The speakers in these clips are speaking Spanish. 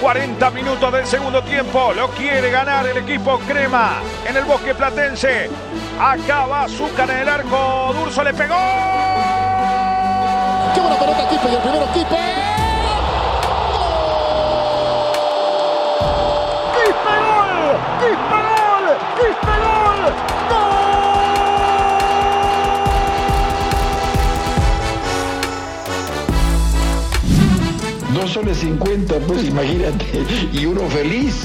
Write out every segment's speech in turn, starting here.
40 minutos del segundo tiempo. Lo quiere ganar el equipo Crema en el bosque platense. Acaba Azúcar en el arco. Durso le pegó. ¡Qué buena pelota, Kipe! Y el primero, Kipe. ¡Quispe gol! ¡Quispe gol! ¡Quispe gol! Dos soles 50, pues imagínate, y uno feliz.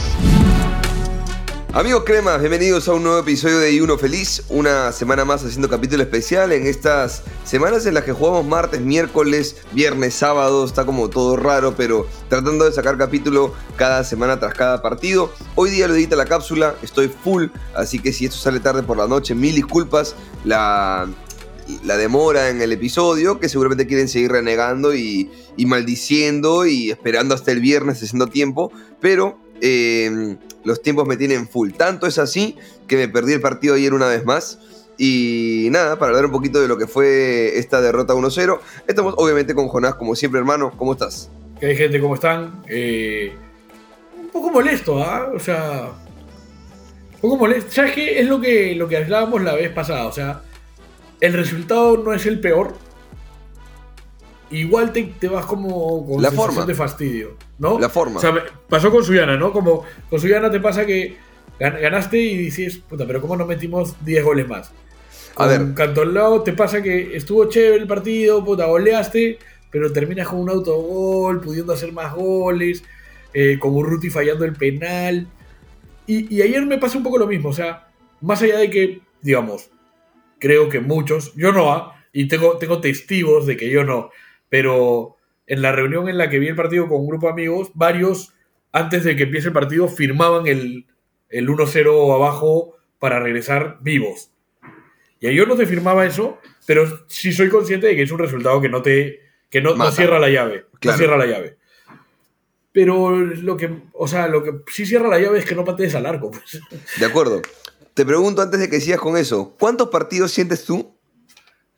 Amigos cremas, bienvenidos a un nuevo episodio de Y Uno Feliz, una semana más haciendo capítulo especial en estas semanas en las que jugamos martes, miércoles, viernes, sábado, está como todo raro, pero tratando de sacar capítulo cada semana tras cada partido. Hoy día lo edita la cápsula, estoy full, así que si esto sale tarde por la noche, mil disculpas, la, la demora en el episodio, que seguramente quieren seguir renegando y, maldiciendo y esperando hasta el viernes haciendo tiempo, pero... eh, los tiempos me tienen full. Tanto es así que me perdí el partido ayer una vez más. Y nada, para hablar un poquito de lo que fue esta derrota 1-0. Estamos obviamente con Jonás, como siempre, hermano. ¿Cómo estás? ¿Qué hay gente? ¿Cómo están? Eh, un poco molesto, ¿ah? O sea. Un poco molesto. ¿Sabes qué? Es lo que, lo que hablábamos la vez pasada. O sea, el resultado no es el peor. Igual te, te vas como con La forma. de fastidio, ¿no? La forma. O sea, pasó con Suyana, ¿no? Como con Suyana te pasa que gan- ganaste y dices, puta, pero ¿cómo no metimos 10 goles más? A ver. Cantolao te pasa que estuvo chévere el partido, puta, goleaste, pero terminas con un autogol, pudiendo hacer más goles, eh, con Urruti fallando el penal. Y, y ayer me pasó un poco lo mismo, o sea, más allá de que, digamos, creo que muchos, yo no, ¿ah? y tengo, tengo testigos de que yo no, pero en la reunión en la que vi el partido con un grupo de amigos, varios, antes de que empiece el partido, firmaban el, el 1-0 abajo para regresar vivos. Y yo no te firmaba eso, pero sí soy consciente de que es un resultado que no te que no, cierra la llave. Claro. No cierra la llave. Pero lo que, o sea, lo que sí cierra la llave es que no patees al arco. Pues. De acuerdo. Te pregunto antes de que sigas con eso. ¿Cuántos partidos sientes tú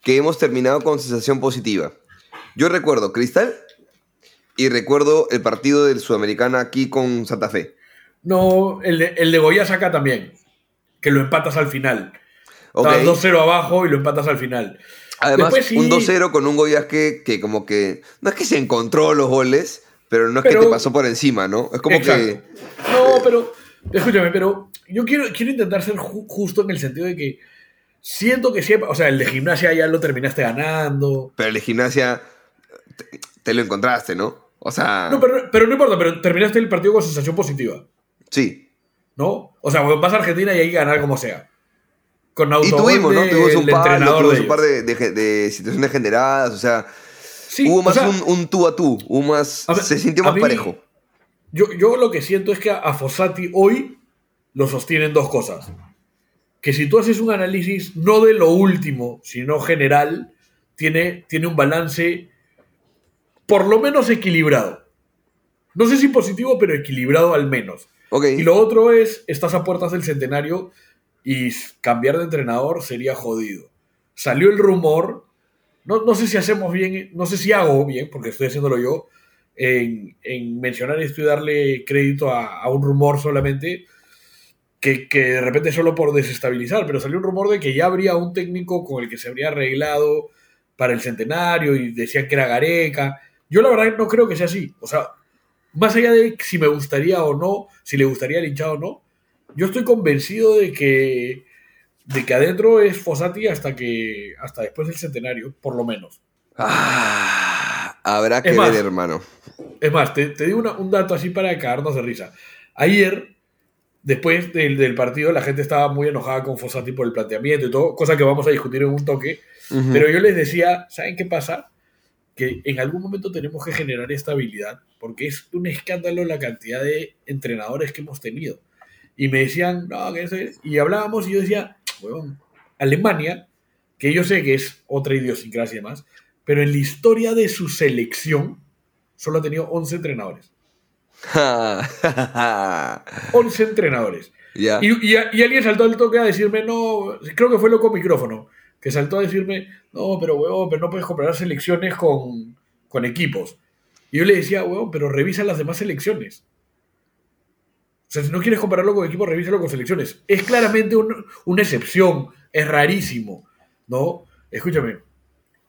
que hemos terminado con sensación positiva? Yo recuerdo Cristal y recuerdo el partido del Sudamericana aquí con Santa Fe. No, el de, el de Goya saca también, que lo empatas al final. Ok. Estabas 2-0 abajo y lo empatas al final. Además, Después sí- un 2-0 con un Goiás que, que como que... No es que se encontró los goles, pero no es que te pasó por encima, ¿no? Es como Exacto. que... No, pero, escúchame, pero yo quiero, quiero intentar ser ju- justo en el sentido de que siento que siempre, o sea, el de gimnasia ya lo terminaste ganando. Pero el de gimnasia te, te lo encontraste, ¿no? O sea... No, pero, pero no importa, pero terminaste el partido con sensación positiva, Sí. ¿no? O sea, vas a Argentina y hay que ganar como sea. Con Y tuvimos, ¿no? Tuvimos un par, tuvimos de un par de, de- de situaciones generadas, o sea... Sí, hubo o más sea, un, un tú a tú, hubo más... a se sintió más mí- parejo. Yo, yo lo que siento es que a, a Fossati hoy lo sostienen dos cosas. Que si tú haces un análisis no de lo último, sino general, tiene, tiene un balance por lo menos equilibrado. No sé si positivo, pero equilibrado al menos. Y lo otro es, estás a puertas del centenario y cambiar de entrenador sería jodido. Salió el rumor, no, no sé si hacemos bien, no sé si hago bien, porque estoy haciéndolo yo, en, en mencionar esto y darle crédito a, a un rumor solamente, que, que de repente solo por desestabilizar, pero salió un rumor de que ya habría un técnico con el que se habría arreglado para el centenario y decían que era Gareca. Yo la verdad no creo que sea así. O sea, más allá de si me gustaría o no, si le gustaría el hinchado o no, yo estoy convencido de que de que adentro es Fossati hasta que hasta después del centenario, por lo menos. Ah, habrá que más, ver, hermano. Es más, te, te digo una- un dato así para cagarnos de risa. Ayer, después del, del partido, la gente estaba muy enojada con Fossati por el planteamiento y todo, cosa que vamos a discutir en un toque. Pero yo les decía, ¿saben qué pasa? Que en algún momento tenemos que generar estabilidad, porque es un escándalo la cantidad de entrenadores que hemos tenido. Y me decían, no, que ese... Y hablábamos y yo decía, huevón, Alemania, que yo sé que es otra idiosincrasia y demás, pero en la historia de su selección solo ha tenido 11 entrenadores. 11 entrenadores. Y, y- y alguien saltó al toque a decirme, no, creo que fue loco micrófono, que saltó a decirme, no, pero huevón, pero no puedes comparar selecciones con, con equipos. Y yo le decía, pero revisa las demás selecciones. O sea, si no quieres compararlo con equipo, revísalo con selecciones. Es claramente un- una excepción, es rarísimo, ¿no? Escúchame,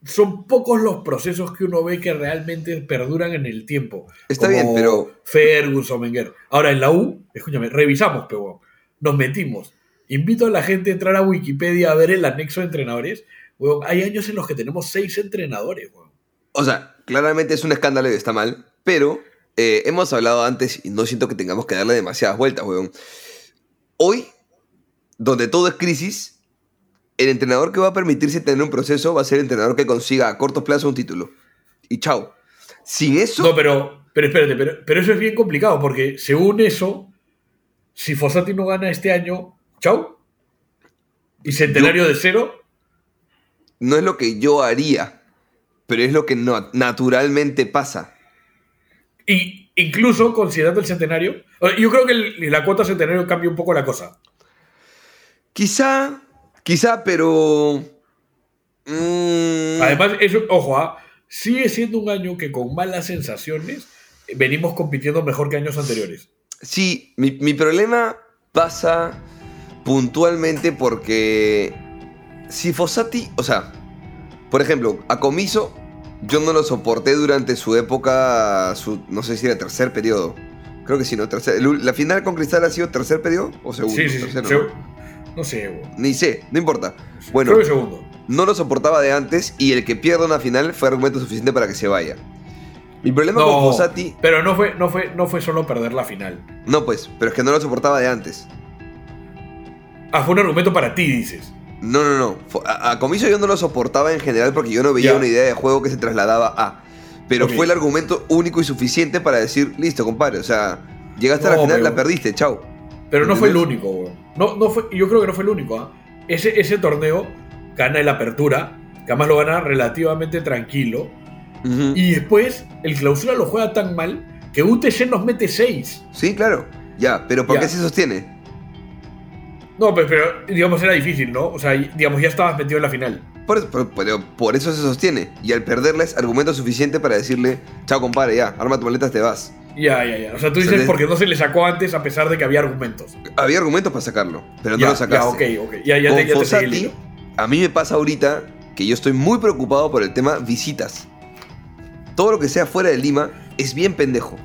son pocos los procesos que uno ve que realmente perduran en el tiempo. Está Como bien, pero- Ferguson, Wenger. Ahora, en la U, escúchame, revisamos, pero nos metimos. Invito a la gente a entrar a Wikipedia a ver el anexo de entrenadores. Weón, hay años en los que tenemos seis entrenadores, weón. O sea, claramente es un escándalo y está mal, pero eh, hemos hablado antes y no siento que tengamos que darle demasiadas vueltas, weón. Hoy, donde todo es crisis, el entrenador que va a permitirse tener un proceso va a ser el entrenador que consiga a corto plazo un título. Y chao. Sin eso, No, pero, pero espérate, pero, pero eso es bien complicado porque según eso, si Fossati no gana este año, chau. Y centenario de cero, no es lo que yo haría, pero es lo que no- naturalmente pasa. y incluso considerando el centenario, yo creo que el- la cuota centenario cambia un poco la cosa. Quizá, quizá, pero... mm, Además, eso, ojo, ah, sigue siendo un año que con malas sensaciones eh, venimos compitiendo mejor que años anteriores. Sí, mi, mi problema pasa puntualmente porque si Fossati, o sea, por ejemplo, a Comiso yo no lo soporté durante su época, su, no sé si era tercer periodo. Creo que sí, ¿no? Tercer, ¿La final con Cristal ha sido tercer periodo o segundo? sí, sí, sí. Tercero, ¿no? No sé, weón. Ni sé, no importa. Bueno, Creo que segundo. no lo soportaba de antes y el que pierda una final fue argumento suficiente para que se vaya. Mi problema con No, Fossati, pero no fue, no, fue, no fue solo perder la final. no pues, pero es que no lo soportaba de antes. Ah, fue un argumento para ti, dices. No, no, no. A, a yo no lo soportaba en general porque yo no veía Ya. una idea de juego que se trasladaba a. Pero fue el argumento único y suficiente para decir, listo, compadre. O sea, llegaste a la final, pero- la perdiste, chao. Pero no fue el único, weón. No, no fue, yo creo que no fue el único. ¿ah? Ese, ese torneo gana el Apertura, que además lo gana relativamente tranquilo. Y después el Clausura lo juega tan mal que UTC nos mete 6. Sí, claro. Ya, pero ¿por Ya. qué se sostiene? No, pero, pero, digamos era difícil, ¿no? O sea, digamos ya estabas metido en la final. Por, eso- por eso se sostiene. Y al perderla es argumento suficiente para decirle, chao, compadre, ya, arma tu maleta, te vas. Ya, ya, ya. O sea, tú dices porque no se le sacó antes a pesar de que había argumentos. Había argumentos para sacarlo, pero no lo sacaste. Ya, ok, ok. Ya, ya Con te, ya seguí a mí me pasa ahorita que yo estoy muy preocupado por el tema visitas. Todo lo que sea fuera de Lima es bien pendejo.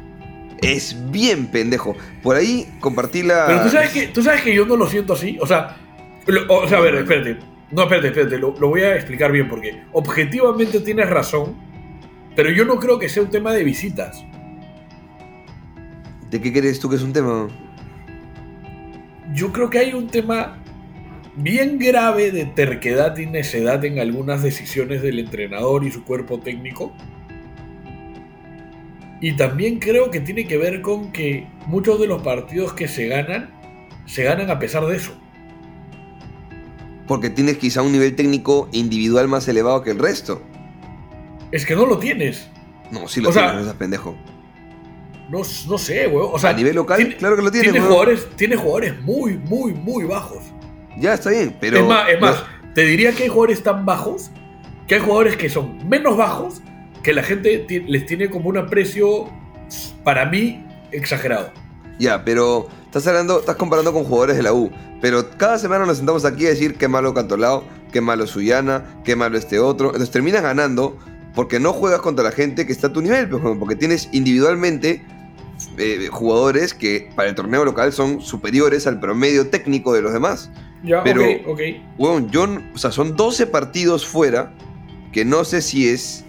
Es bien pendejo. Por ahí compartí la. Pero tú sabes, que, tú sabes que yo no lo siento así. O sea, lo- o sea a ver, espérate. No, espérate, espérate. Lo, lo voy a explicar bien porque objetivamente tienes razón. Pero yo no creo que sea un tema de visitas. ¿De qué crees tú que es un tema? Yo creo que hay un tema bien grave de terquedad y necedad en algunas decisiones del entrenador y su cuerpo técnico. Y también creo que tiene que ver con que muchos de los partidos que se ganan, se ganan a pesar de eso. Porque tienes quizá un nivel técnico individual más elevado que el resto. Es que no lo tienes. No, sí lo O sea, tienes, no seas pendejo. No, no sé, weón. O sea, a nivel local, tiene- claro que lo tiene weón. jugadores, tiene jugadores muy, muy, muy bajos. Ya está bien, pero. es más, es más, te diría que hay jugadores tan bajos que hay jugadores que son menos bajos que la gente les tiene como un aprecio, para mí, exagerado. Ya, pero estás hablando, estás comparando con jugadores de la U. Pero cada semana nos sentamos aquí a decir qué malo Cantolao, qué malo Suyana, qué malo este otro. Entonces terminas ganando porque no juegas contra la gente que está a tu nivel, pues, porque tienes individualmente eh, jugadores que para el torneo local son superiores al promedio técnico de los demás. Ya, Pero- ok, ok. Weón, yo, n- o sea, son 12 partidos fuera que no sé si es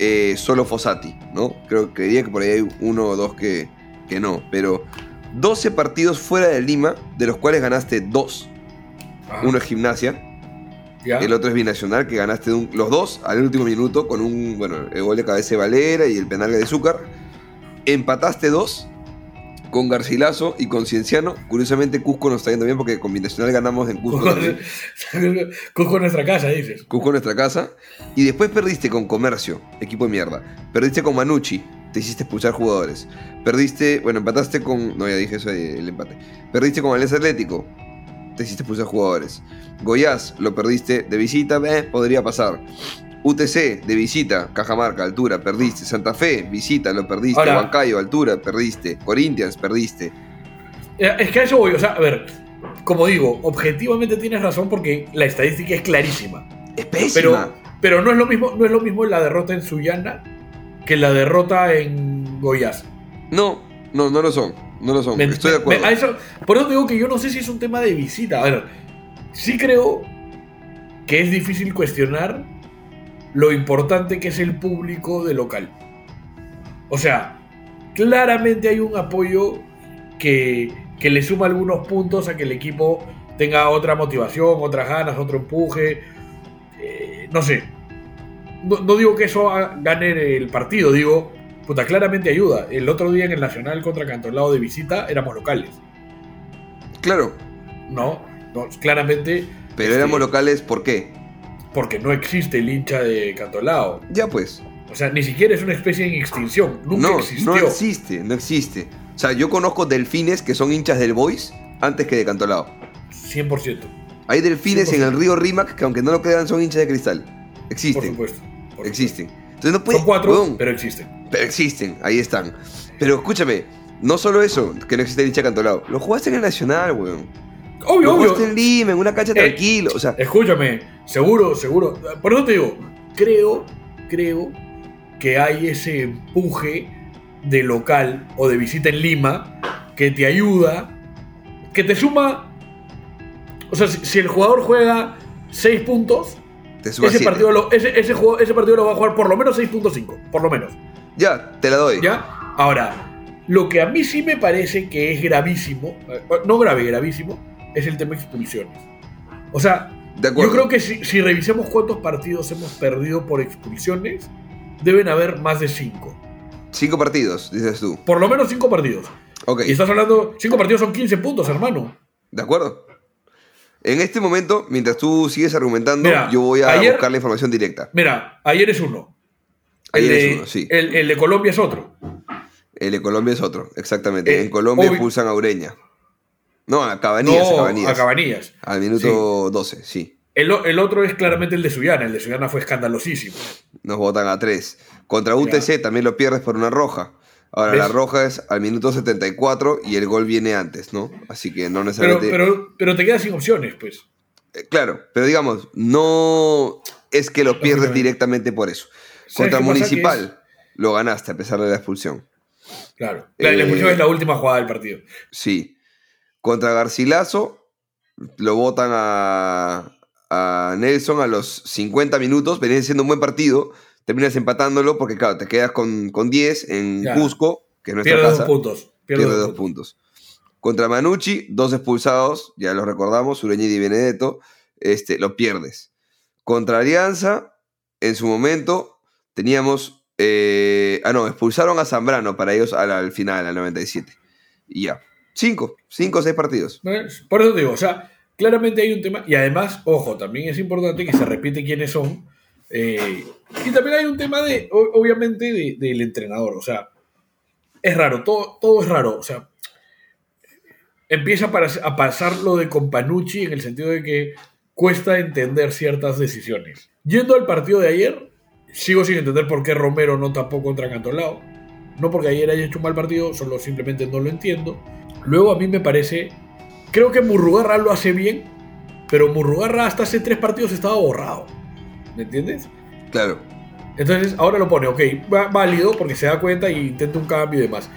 eh, solo Fossati, ¿no? Creo creería que por ahí hay uno o dos que, que no, pero 12 partidos fuera de Lima, de los cuales ganaste dos. Ajá, Uno es gimnasia, ya. el otro es binacional, que ganaste un- los dos al último minuto con un, bueno, el gol de cabeza de Valera y el penal de Zúcar. Empataste dos con Garcilaso y con Cienciano. Curiosamente, Cusco nos está yendo bien porque con binacional ganamos en Cusco. Cusco en nuestra casa, dices. Cusco nuestra casa. Y después perdiste con Comercio, equipo de mierda. Perdiste con Manucci, te hiciste expulsar jugadores. Perdiste, bueno, empataste con. No, ya dije eso, eh, el empate. Perdiste con Alianza Atlético, te hiciste expulsar jugadores. Goiás, lo perdiste de visita, eh, podría pasar. UTC de visita, Cajamarca, altura, perdiste. Santa Fe, visita, lo perdiste. Ahora- Huancayo, altura, perdiste. Corinthians, perdiste. Eh, Es que a eso voy, o sea, a ver, como digo, objetivamente tienes razón porque la estadística es clarísima. Es pésima. Pero, pero no es lo mismo, no es lo mismo la derrota en Sullana que la derrota en Goiás. No, no, no lo son. No lo son. Me- Estoy de acuerdo. me- a eso- por eso digo que yo no sé si es un tema de visita. A ver, sí creo que es difícil cuestionar lo importante que es el público de local. O sea, claramente hay un apoyo que, que le suma algunos puntos a que el equipo tenga otra motivación, otras ganas, otro empuje. Eh, no sé. No, no digo que eso gane el partido, digo, puta, claramente ayuda. El otro día en el Nacional contra Cantolao de visita éramos locales. Claro, No, no claramente. pero este, éramos locales, ¿por qué? Porque no existe el hincha de Cantolao. Ya pues. O sea, ni siquiera es una especie en extinción. Nunca no, existió. no existe, no existe. O sea, yo conozco delfines que son hinchas del Boys antes que de Cantolao. 100%. Hay delfines en 100%. el río Rímac que aunque no lo crean son hinchas de cristal. Por Existen, supuesto. por existen. Entonces no supuesto. puede, Son cuatro, pero existen. pero existen, ahí están. Pero escúchame, no solo eso, que no existe el hincha de Cantolao. Lo jugaste en el Nacional, weón. Obvio, obvio. en Lima, en una cancha Eh, tranquilo. O sea, Escúchame, seguro, seguro. Por eso te digo, creo, creo que hay ese empuje de local o de visita en Lima que te ayuda, que te suma. O sea, si, si el jugador juega 6 puntos, te ese partido, lo, ese, ese, juego- ese partido lo va a jugar por lo menos 6.5, por lo menos. Ya, te la doy. ¿Ya? Ahora, lo que a mí sí me parece que es gravísimo, eh, no grave, gravísimo, es el tema expulsiones. O sea, De yo creo que si, si revisemos cuántos partidos hemos perdido por expulsiones, deben haber más de 5. Cinco partidos, dices tú. Por lo menos 5 partidos. Ok, Y estás hablando, 5 partidos son 15 puntos, hermano. ¿de acuerdo? En este momento, mientras tú sigues argumentando, Mira, yo voy a ayer- buscar la información directa. Mira, ayer es uno. Ayer el es de, uno, sí. El, el de Colombia es otro. El de Colombia es otro, exactamente. Eh, en Colombia expulsan a Ureña. No, a Cabanillas, a no, Cabanillas. a Cabanillas. Al minuto 12, sí. El, el otro es claramente el de Suyana. El de Suyana fue escandalosísimo. Nos votan a 3. Contra UTC también lo pierdes por una roja. Ahora, ¿Ves? la roja es al minuto 74 y el gol viene antes, ¿no? Así que no necesariamente. pero, pero te quedas sin opciones, pues. Eh, Claro, pero digamos, no es que lo pierdes directamente por eso. ¿Sabes Contra? Municipal lo ganaste a pesar de la expulsión. Claro. La, la Eh, expulsión es la última jugada del partido. Sí. Contra Garcilaso lo votan a, a Nelson a los 50 minutos. Venía siendo un buen partido. Terminas empatándolo porque, claro, te quedas con, con 10 en Ya. Cusco, que es nuestra Pierde casa. dos puntos. Pierde, Pierde dos dos puntos. puntos. Contra Manucci, dos expulsados, ya los recordamos, Ureña y Benedetto, este, lo pierdes. Contra Alianza, en su momento, teníamos. eh, ah, no, expulsaron a Zambrano para ellos al, al final, al 97. Y ya. Cinco, cinco o seis partidos. Por eso digo, o sea, claramente hay un tema. Y además, ojo, también es importante que se repite quiénes son. eh, y también hay un tema de, obviamente, de- del entrenador. O sea, es raro, todo, todo es raro. O sea, empieza a pasar lo de Companucci en el sentido de que cuesta entender ciertas decisiones. Yendo al partido de ayer, sigo sin entender por qué Romero no tapó contra Cantolao. No porque ayer haya hecho un mal partido, solo simplemente no lo entiendo. Luego a mí me parece, creo que Murrugarra lo hace bien, pero Murrugarra hasta hace tres partidos estaba borrado. ¿Me entiendes? Claro. Entonces ahora lo pone, ok, válido porque se da cuenta y intenta un cambio y demás.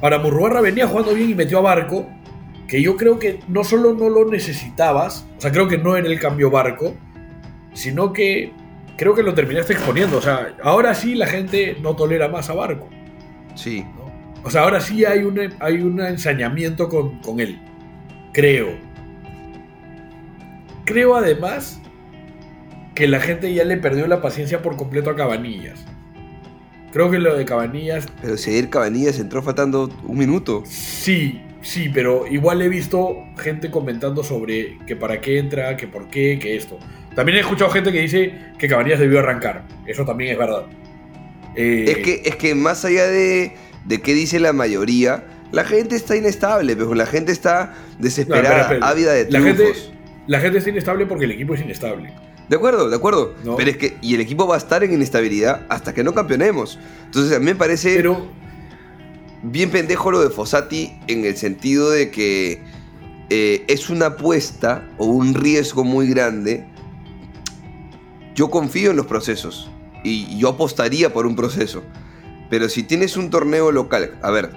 Ahora Murrugarra venía jugando bien y metió a Barco, que yo creo que no solo no lo necesitabas, o sea, creo que no era el cambio Barco, sino que creo que lo terminaste exponiendo. O sea, ahora sí la gente no tolera más a Barco. Sí. O sea, ahora sí hay un, hay un ensañamiento con, con él. Creo. Creo además que la gente ya le perdió la paciencia por completo a Cabanillas. Creo que lo de Cabanillas, Pero si ayer Cabanillas entró faltando un minuto. sí, sí, pero igual he visto gente comentando sobre que para qué entra, que por qué, que esto. También he escuchado gente que dice que Cabanillas debió arrancar. Eso también es verdad. Eh, Es que, es que más allá de, de qué dice la mayoría, la gente está inestable, pero la gente está desesperada, No, pero espera, ávida de la gente, triunfos. la gente está inestable porque el equipo es inestable. De acuerdo, de acuerdo. No. Pero es que, y el equipo va a estar en inestabilidad hasta que no campeonemos. Entonces a mí me parece Pero, bien pendejo lo de Fossati en el sentido de que eh, es una apuesta o un riesgo muy grande. Yo confío en los procesos y yo apostaría por un proceso. Pero si tienes un torneo local, a ver,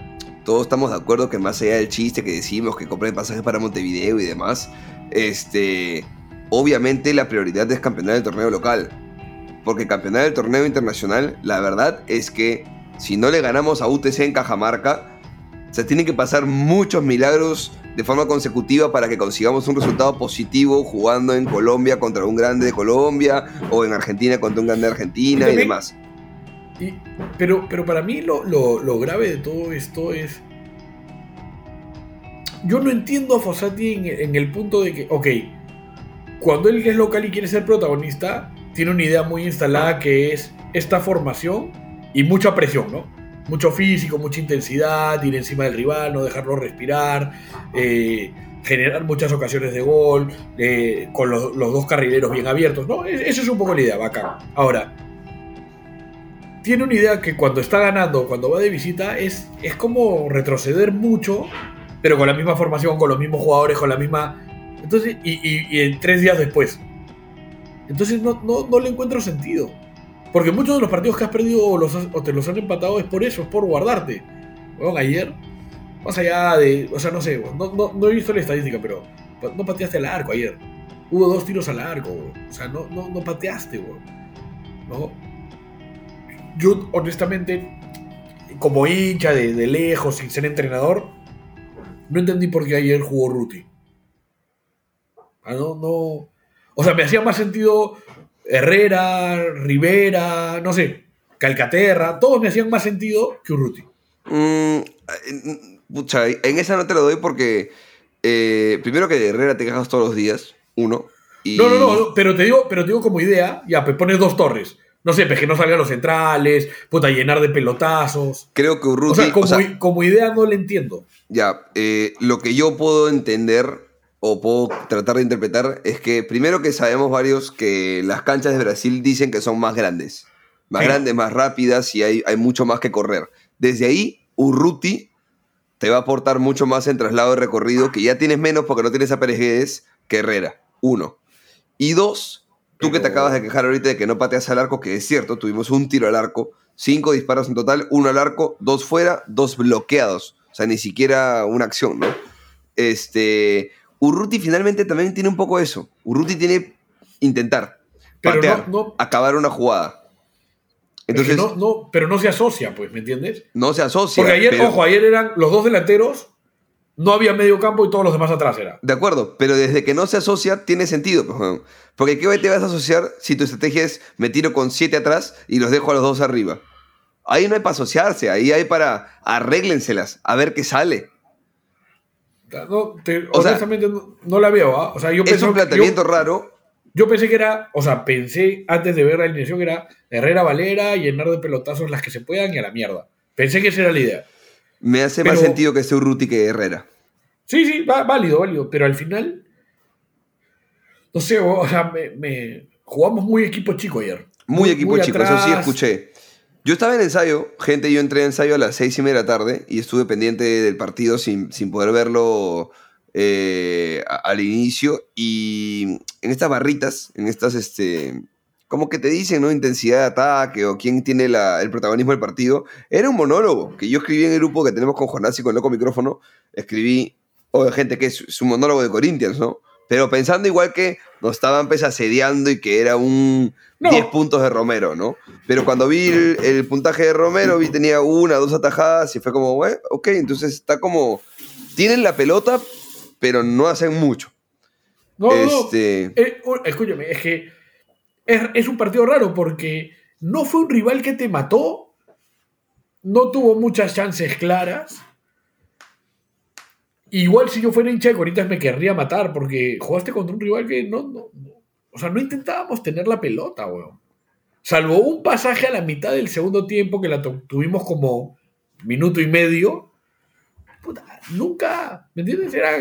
todos estamos de acuerdo que más allá del chiste que decimos que compren pasajes para Montevideo y demás, este, obviamente la prioridad es campeonar el torneo local. Porque campeonar el torneo internacional, la verdad es que si no le ganamos a UTC en Cajamarca, se tienen que pasar muchos milagros de forma consecutiva para que consigamos un resultado positivo jugando en Colombia contra un grande de Colombia o en Argentina contra un grande de Argentina y también- demás. Y- pero, pero para mí lo, lo- lo grave de todo esto es. Yo no entiendo a Fossati en, en el punto de que, ok, cuando él es local y quiere ser protagonista, tiene una idea muy instalada que es esta formación y mucha presión, ¿no? Mucho físico, mucha intensidad, ir encima del rival, no dejarlo respirar, eh, generar muchas ocasiones de gol, eh, con los, los dos carrileros bien abiertos, ¿no? Es- Esa es un poco la idea, bacán. Ahora, tiene una idea que cuando está ganando, cuando va de visita, es, es como retroceder mucho, pero con la misma formación, con los mismos jugadores, con la misma... Entonces, y, y- en tres días después. Entonces no, no, no le encuentro sentido. Porque muchos de los partidos que has perdido o, te los han empatado es por eso, es por guardarte. Bueno, ayer, más allá de... O sea, no sé, no, no, no he visto la estadística, pero no pateaste al arco ayer. Hubo dos tiros al arco, weón. O sea, no, no, no pateaste, weón. ¿No? Yo, honestamente, como hincha de, de lejos, sin ser entrenador, no entendí por qué ayer jugó Ruti. Ah, no, no. O sea, me hacía más sentido Herrera, Rivera, no sé, Calcaterra, todos me hacían más sentido que Urruti. Mm, pucha, en esa no te lo doy porque eh, primero que de Herrera te cagas todos los días, uno. Y... No, no, no, pero te digo, pero te digo como idea, ya, pues pones dos torres. No sé, pues que no salgan los centrales, puta, llenar de pelotazos. Creo que O Urruti, sea, como, o sea, i- como idea no le entiendo. Ya, eh, lo que yo puedo entender o puedo tratar de interpretar es que primero que sabemos varios que las canchas de Brasil dicen que son más grandes. Más Sí. grandes, más rápidas y hay, hay mucho más que correr. Desde ahí, Urruti te va a aportar mucho más en traslado de recorrido, que ya tienes menos porque no tienes a Pérez Guedes que Herrera. Uno. Y dos, tú que te acabas de quejar ahorita de que no pateas al arco, que es cierto, tuvimos un tiro al arco, cinco disparos en total, uno al arco, dos fuera, dos bloqueados. O sea, ni siquiera una acción, ¿no? Este. Urruti finalmente también tiene un poco eso. Urruti tiene intentar, Pero patear, no- no- acabar una jugada. Entonces, no, no, no, pero no se asocia, pues, ¿me entiendes? se asocia. Porque ayer, pero- ojo, ayer eran los dos delanteros, no había medio campo y todos los demás atrás era. De acuerdo, pero desde que no se asocia, tiene sentido. pues. Porque ¿qué te vas a asociar si tu estrategia es me tiro con siete atrás y los dejo a los dos arriba? Ahí no hay para asociarse, ahí hay para arréglenselas, a ver qué sale. No, te- O sea, honestamente no, no la veo, ¿ah? O sea, yo Es un planteamiento yo, raro. yo pensé que era, o sea, pensé antes de ver la alineación que era Herrera Valera, llenar de pelotazos las que se puedan y a la mierda. Pensé que esa era la idea. Me hace Pero- más sentido que sea Urruti que Herrera. Sí, sí, va- válido, válido. Pero al final, no sé, o sea, me, me- jugamos muy equipo chico ayer. Muy equipo chico, eso sí escuché. Yo estaba en ensayo, gente, yo entré a ensayo a las seis y media de la tarde y estuve pendiente del partido sin, sin poder verlo eh, al inicio. Y en estas barritas, en estas, este, como que te dicen, ¿no? Intensidad de ataque o quién tiene la- el protagonismo del partido. Era un monólogo que yo escribí en el grupo que tenemos con Jonás y con Loco Micrófono. Escribí, o gente que es, es un monólogo de Corinthians, ¿no? Pero pensando igual que nos estaban pues asediando y que era un No. 10 puntos de Romero, ¿no? Pero cuando vi el, el puntaje de Romero, vi tenía una, dos atajadas y fue como, "Bueno, ok, entonces está como, tienen la pelota, pero no hacen mucho. No, no, Este- eh, oh, escúchame, es que es, es un partido raro porque no fue un rival que te mató, no tuvo muchas chances claras. Igual si yo fuera hincha de Corinthians me querría matar porque jugaste contra un rival que no, no, no- o sea, no intentábamos tener la pelota, weón. Salvo un pasaje a la mitad del segundo tiempo que la tu- tuvimos como minuto y medio. Puta, nunca, ¿me entiendes? Era,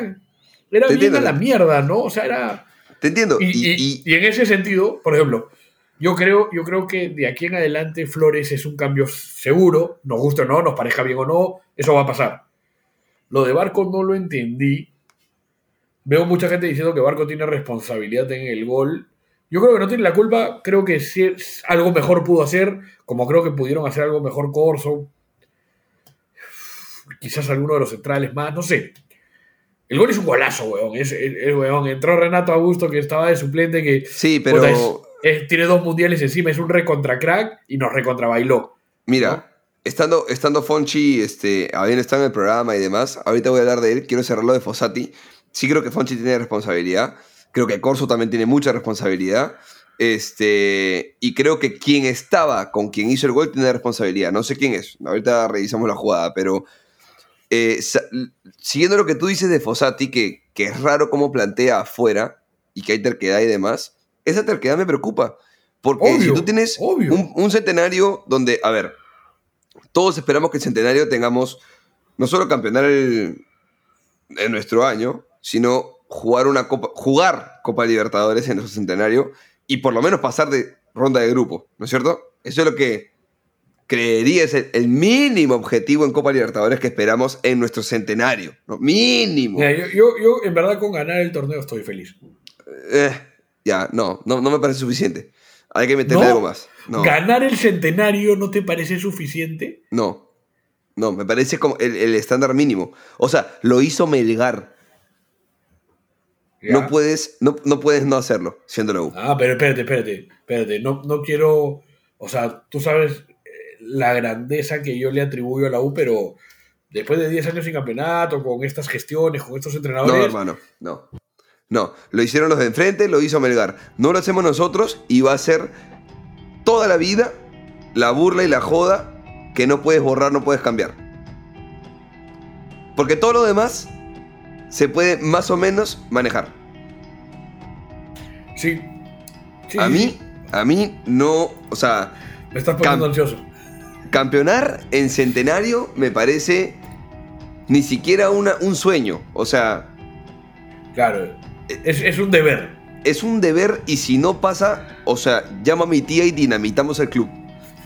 era bien a la mierda, ¿no? O sea, era... Te entiendo. Y, Y, y- y- y en ese sentido, por ejemplo, yo creo, yo creo que de aquí en adelante Flores es un cambio seguro, nos guste o no, nos parezca bien o no, eso va a pasar. Lo de Barco no lo entendí. Veo mucha gente diciendo que Barco tiene responsabilidad en el gol. Yo creo que no tiene la culpa, creo que es- algo mejor pudo hacer, como creo que pudieron hacer algo mejor Corso. Quizás alguno de los centrales más, no sé. El gol es un golazo, weón. Es, es- es, weón. Entró Renato Augusto, que estaba de suplente, que sí, pero puta, es- tiene dos mundiales encima, es un recontra crack y nos recontra bailó. mira, estando, estando Fonchi, este, habiendo estado en el programa y demás, ahorita voy a hablar de él, quiero cerrarlo de Fossati. Sí creo que Fonchi tiene responsabilidad, creo que Corso también tiene mucha responsabilidad. Este, y creo que quien estaba con quien hizo el gol tiene responsabilidad. No sé quién es. Ahorita revisamos la jugada, pero eh, siguiendo lo que tú dices de Fossati, que, que es raro cómo plantea afuera y que hay terquedad y demás, esa terquedad me preocupa. Porque si tú tienes un centenario donde, a ver, todos esperamos que el centenario tengamos no solo campeonar el, en nuestro año, sino jugar una Copa, jugar Copa Libertadores en nuestro centenario y por lo menos pasar de ronda de grupo, ¿no es cierto? Eso es lo que creería es el, el mínimo objetivo en Copa Libertadores que esperamos en nuestro centenario, ¿no? Mínimo. Mira, yo, yo, yo, en verdad, con ganar el torneo estoy feliz. Eh, ya, no, no, no me parece suficiente. Hay que meterle ¿No? algo más. No, ¿Ganar el centenario no te parece suficiente? no, no, me parece como el, el estándar mínimo. O sea, lo hizo Melgar. Ya. No puedes, no, no puedes no hacerlo, siendo la U. Ah, pero espérate, espérate, espérate. No, no quiero. O sea, tú sabes la grandeza que yo le atribuyo a la U, pero después de 10 años sin campeonato, con estas gestiones, con estos No, entrenadores. hermano, no. No, lo hicieron los de enfrente, lo hizo Melgar. No lo hacemos nosotros y va a ser toda la vida la burla y la joda que no puedes borrar, no puedes cambiar. Porque todo lo demás se puede más o menos manejar. Sí. Sí, A mí, a mí no, o sea, Me estás poniendo ansioso. Campeonar en centenario me parece ni siquiera una, un sueño. O sea, Claro. Es, es un deber. es un deber y si no pasa, o sea, llama a mi tía y dinamitamos el club.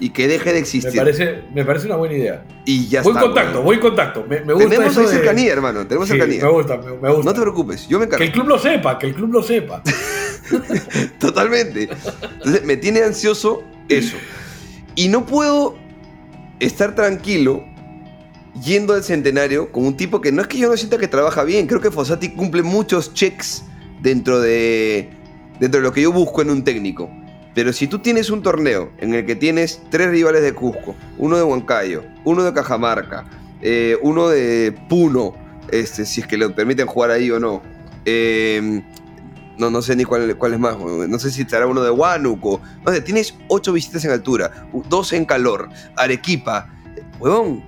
Y que deje de Me existir. parece, me parece una buena idea. Y ya buen está. contacto, weón. buen contacto. Me, me gusta Tenemos eso de- cercanía, hermano. Tenemos Sí, cercanía. me gusta, me, me gusta. No te preocupes, yo me encargo. que el club lo sepa, que el club lo sepa. Totalmente. Entonces, me tiene ansioso eso. Y no puedo estar tranquilo yendo al centenario con un tipo que no es que yo no sienta que trabaja bien. Creo que Fossati cumple muchos checks dentro de, dentro de lo que yo busco en un técnico. Pero si tú tienes un torneo en el que tienes tres rivales de Cusco, uno de Huancayo, uno de Cajamarca, eh, uno de Puno, este, si es que le permiten jugar ahí o no, eh, no, no sé ni cuál, cuál es más. No sé si estará uno de Huánuco. No sé, tienes ocho visitas en altura, dos en calor, Arequipa. Huevón,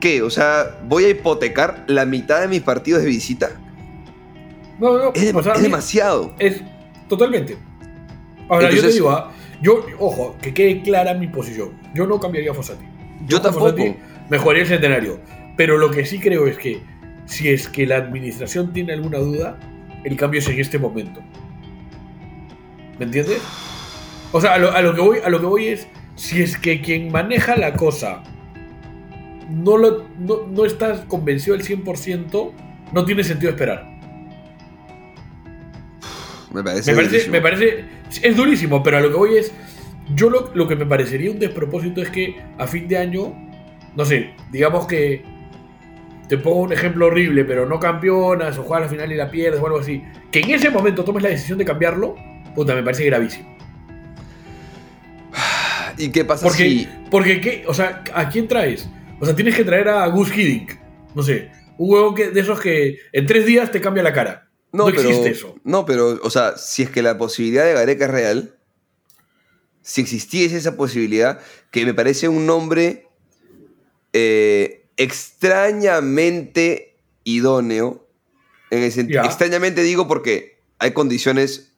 ¿qué? O sea, ¿voy a hipotecar la mitad de mis partidos de visita? No, no, Es, o sea, a es demasiado. Es totalmente. Ahora, yo te digo, ah, yo, ojo, que quede clara mi posición. Yo no cambiaría a Fossati. Yo con tampoco. Fossati mejoraría el centenario. Pero lo que sí creo es que si es que la administración tiene alguna duda, el cambio es en este momento. ¿Me entiendes? O sea, a lo, a lo que voy, a lo que voy es, si es que quien maneja la cosa no, lo, no, no está convencido al 100%, no tiene sentido esperar. Me parece. Me parece, me parece. Es durísimo, pero a lo que voy es. Yo lo, lo que me parecería un despropósito es que a fin de año, no sé, digamos que. Te pongo un ejemplo horrible, pero no campeonas o juegas la final y la pierdes o algo así. Que en ese momento tomes la decisión de cambiarlo, puta, me parece gravísimo. ¿Y qué pasa Porque, si.? porque ¿qué? O sea, ¿a quién traes? O sea, tienes que traer a Gus Hiddink. No sé, un huevo que, de esos que en tres días te cambia la cara. No, pero, existe eso. No, pero, o sea, si es que la posibilidad de Gareca es real, si existiese esa posibilidad, que me parece un nombre eh, extrañamente idóneo, en el extrañamente digo porque hay condiciones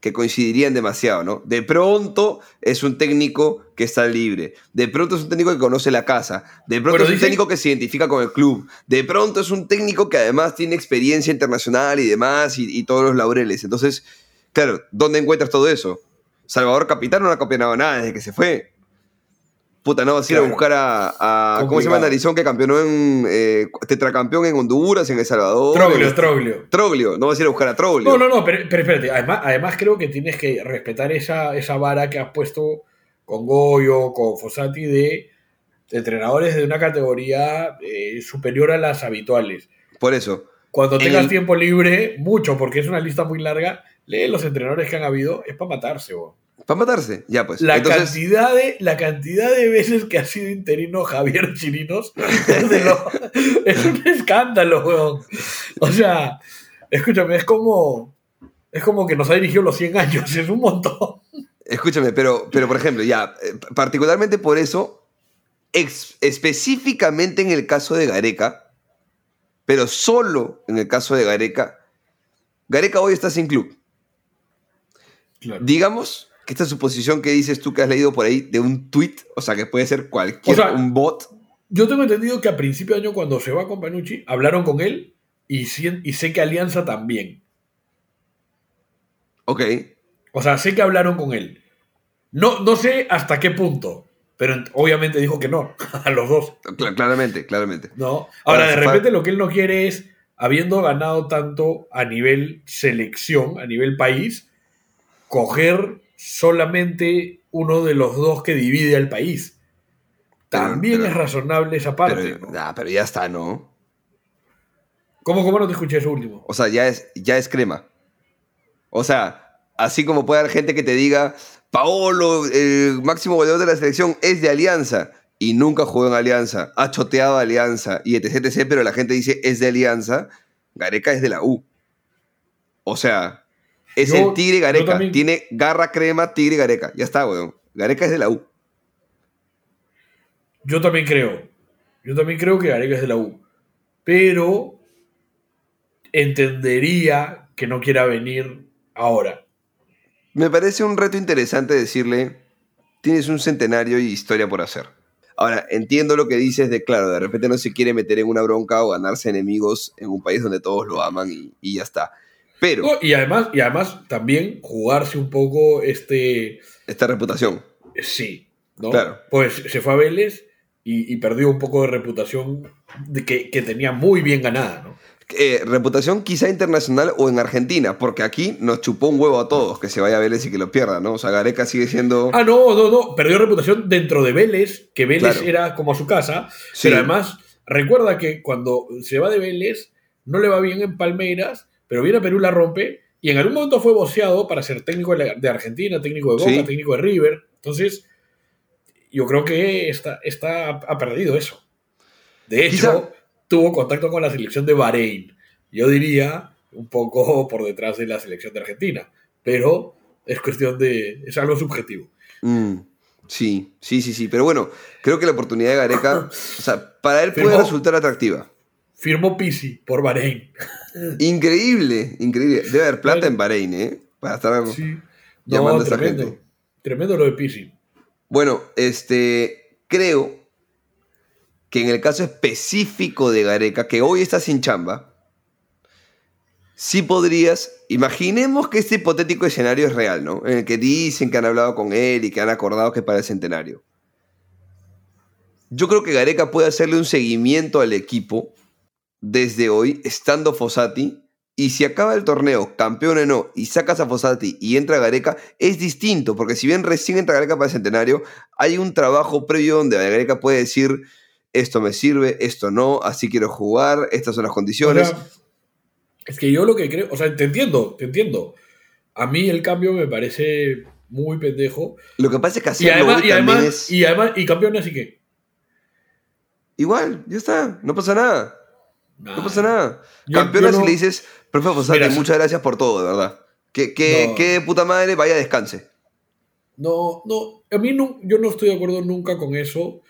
que coincidirían demasiado, ¿no? De pronto es un técnico que está libre, de pronto es un técnico que conoce la casa, de pronto Pero es un técnico que se identifica con el club, de pronto es un técnico que además tiene experiencia internacional y demás y, y todos los laureles. Entonces, Claro, ¿dónde encuentras todo eso? Salvador Capitán no ha campeonado nada desde que se fue. Puta, no vas a ir a buscar a, a- ¿Cómo se llama. Narizón que campeonó en. eh, tetracampeón en Honduras, en El Salvador? Troglio, En- Troglio. Troglio, no vas a ir a buscar a Troglio. No, no, no, pero, pero espérate. Además, además creo que tienes que respetar esa, esa vara que has puesto con Goyo, con Fossati de entrenadores de una categoría eh, superior a las habituales. Por eso. Cuando En tengas el- tiempo libre, mucho, porque es una lista muy larga, lee los entrenadores que han habido, es para matarse, bo. Para matarse, ya pues. La, Entonces, cantidad de, la cantidad de veces que ha sido interino Javier Chirinos es, de lo- es un escándalo, weón. O sea, escúchame, es como, es como que nos ha dirigido los 100 años, es un montón. escúchame, pero, pero por ejemplo, ya, eh, particularmente por eso, ex- específicamente en el caso de Gareca, pero solo en el caso de Gareca, Gareca hoy está sin club. Digamos que esta suposición que dices tú que has leído por ahí de un tweet, o sea, que puede ser cualquier, O sea, un bot. Yo tengo entendido que a principio de año, cuando se va con Panucci, hablaron con él y, y sé que Alianza también. Ok, O sea, sé que hablaron con él. No, no sé hasta qué punto, pero ent- obviamente dijo que no, a los dos. cl- claramente, claramente. ¿no? Ahora, Ahora, de repente lo que él no quiere es, habiendo ganado tanto a nivel selección, a nivel país, coger solamente uno de los dos que divide al país. También pero- es razonable esa parte. Pero, ¿no? ah, pero ya está, ¿no? ¿Cómo, ¿Cómo no te escuché eso último? O sea, ya es, ya es crema. O sea, así como puede haber gente que te diga, Paolo, el máximo goleador de la selección, es de Alianza. Y nunca jugó en Alianza. Ha choteado a Alianza. Y etc, etc. Pero la gente dice, es de Alianza. Gareca es de la U. O sea, es Yo- el Tigre Gareca. también- Tiene garra crema, Tigre Gareca. Ya está, weón. Gareca es de la U. Yo también creo. Yo también creo que Gareca es de la U. Pero entendería que no quiera venir ahora. Me parece un reto interesante decirle, tienes un centenario y historia por hacer. Ahora, entiendo lo que dices de, claro, de repente no se quiere meter en una bronca o ganarse enemigos en un país donde todos lo aman y, y ya está. Pero, No, y además, y además también jugarse un poco este. esta reputación. Sí, ¿no? Claro. Pues se fue a Vélez y, y perdió un poco de reputación de que, que tenía muy bien ganada, ¿no? Eh, reputación quizá internacional o en Argentina, porque aquí nos chupó un huevo a todos que se vaya a Vélez y que lo pierda, ¿no? O sea, Gareca sigue siendo... Ah, no, no, no. Perdió reputación dentro de Vélez, que Vélez Claro. era como su casa. Sí. Pero además, recuerda que cuando se va de Vélez, no le va bien en Palmeiras, pero viene a Perú, la rompe. Y en algún momento fue voceado para ser técnico de Argentina, técnico de Boca, Sí. técnico de River. Entonces, yo creo que está, está, ha perdido eso. De hecho, Quizá- tuvo contacto con la selección de Bahrein. Yo diría un poco por detrás de la selección de Argentina. Pero es cuestión de. es algo subjetivo. Mm, sí, sí, sí, sí. Pero bueno, creo que la oportunidad de Gareca, o sea, para él puede Firmó. resultar atractiva. Firmó Pisi por Bahrein. Increíble, increíble. Debe haber plata en Bahrein, ¿eh? Para estar Sí. llamando No, a esa tremendo. gente. Tremendo lo de Pisi. Bueno, este, creo que en el caso específico de Gareca, que hoy está sin chamba, sí podrías, imaginemos que este hipotético escenario es real, ¿no? En el que dicen que han hablado con él y que han acordado que para el centenario. Yo creo que Gareca puede hacerle un seguimiento al equipo desde hoy, estando Fossati, y si acaba el torneo, campeón o no, y sacas a Fossati y entra Gareca, es distinto, porque si bien recién entra Gareca para el centenario, hay un trabajo previo donde Gareca puede decir, esto me sirve, esto no, así quiero jugar, estas son las O condiciones. sea, es que yo lo que creo, o sea, te entiendo, te entiendo. A mí el cambio me parece muy pendejo. Lo que pasa es que Y hacerlo además, y además, es y además, y campeón así que. igual, ya está, no pasa nada, no pasa nada. Yo- Campeonas yo no- y le dices, profe Fossati, Mira, muchas gracias por todo, de verdad. Que, que, No. que de puta madre, vaya descanse. No, no, a mí no, yo no estoy de acuerdo nunca con eso,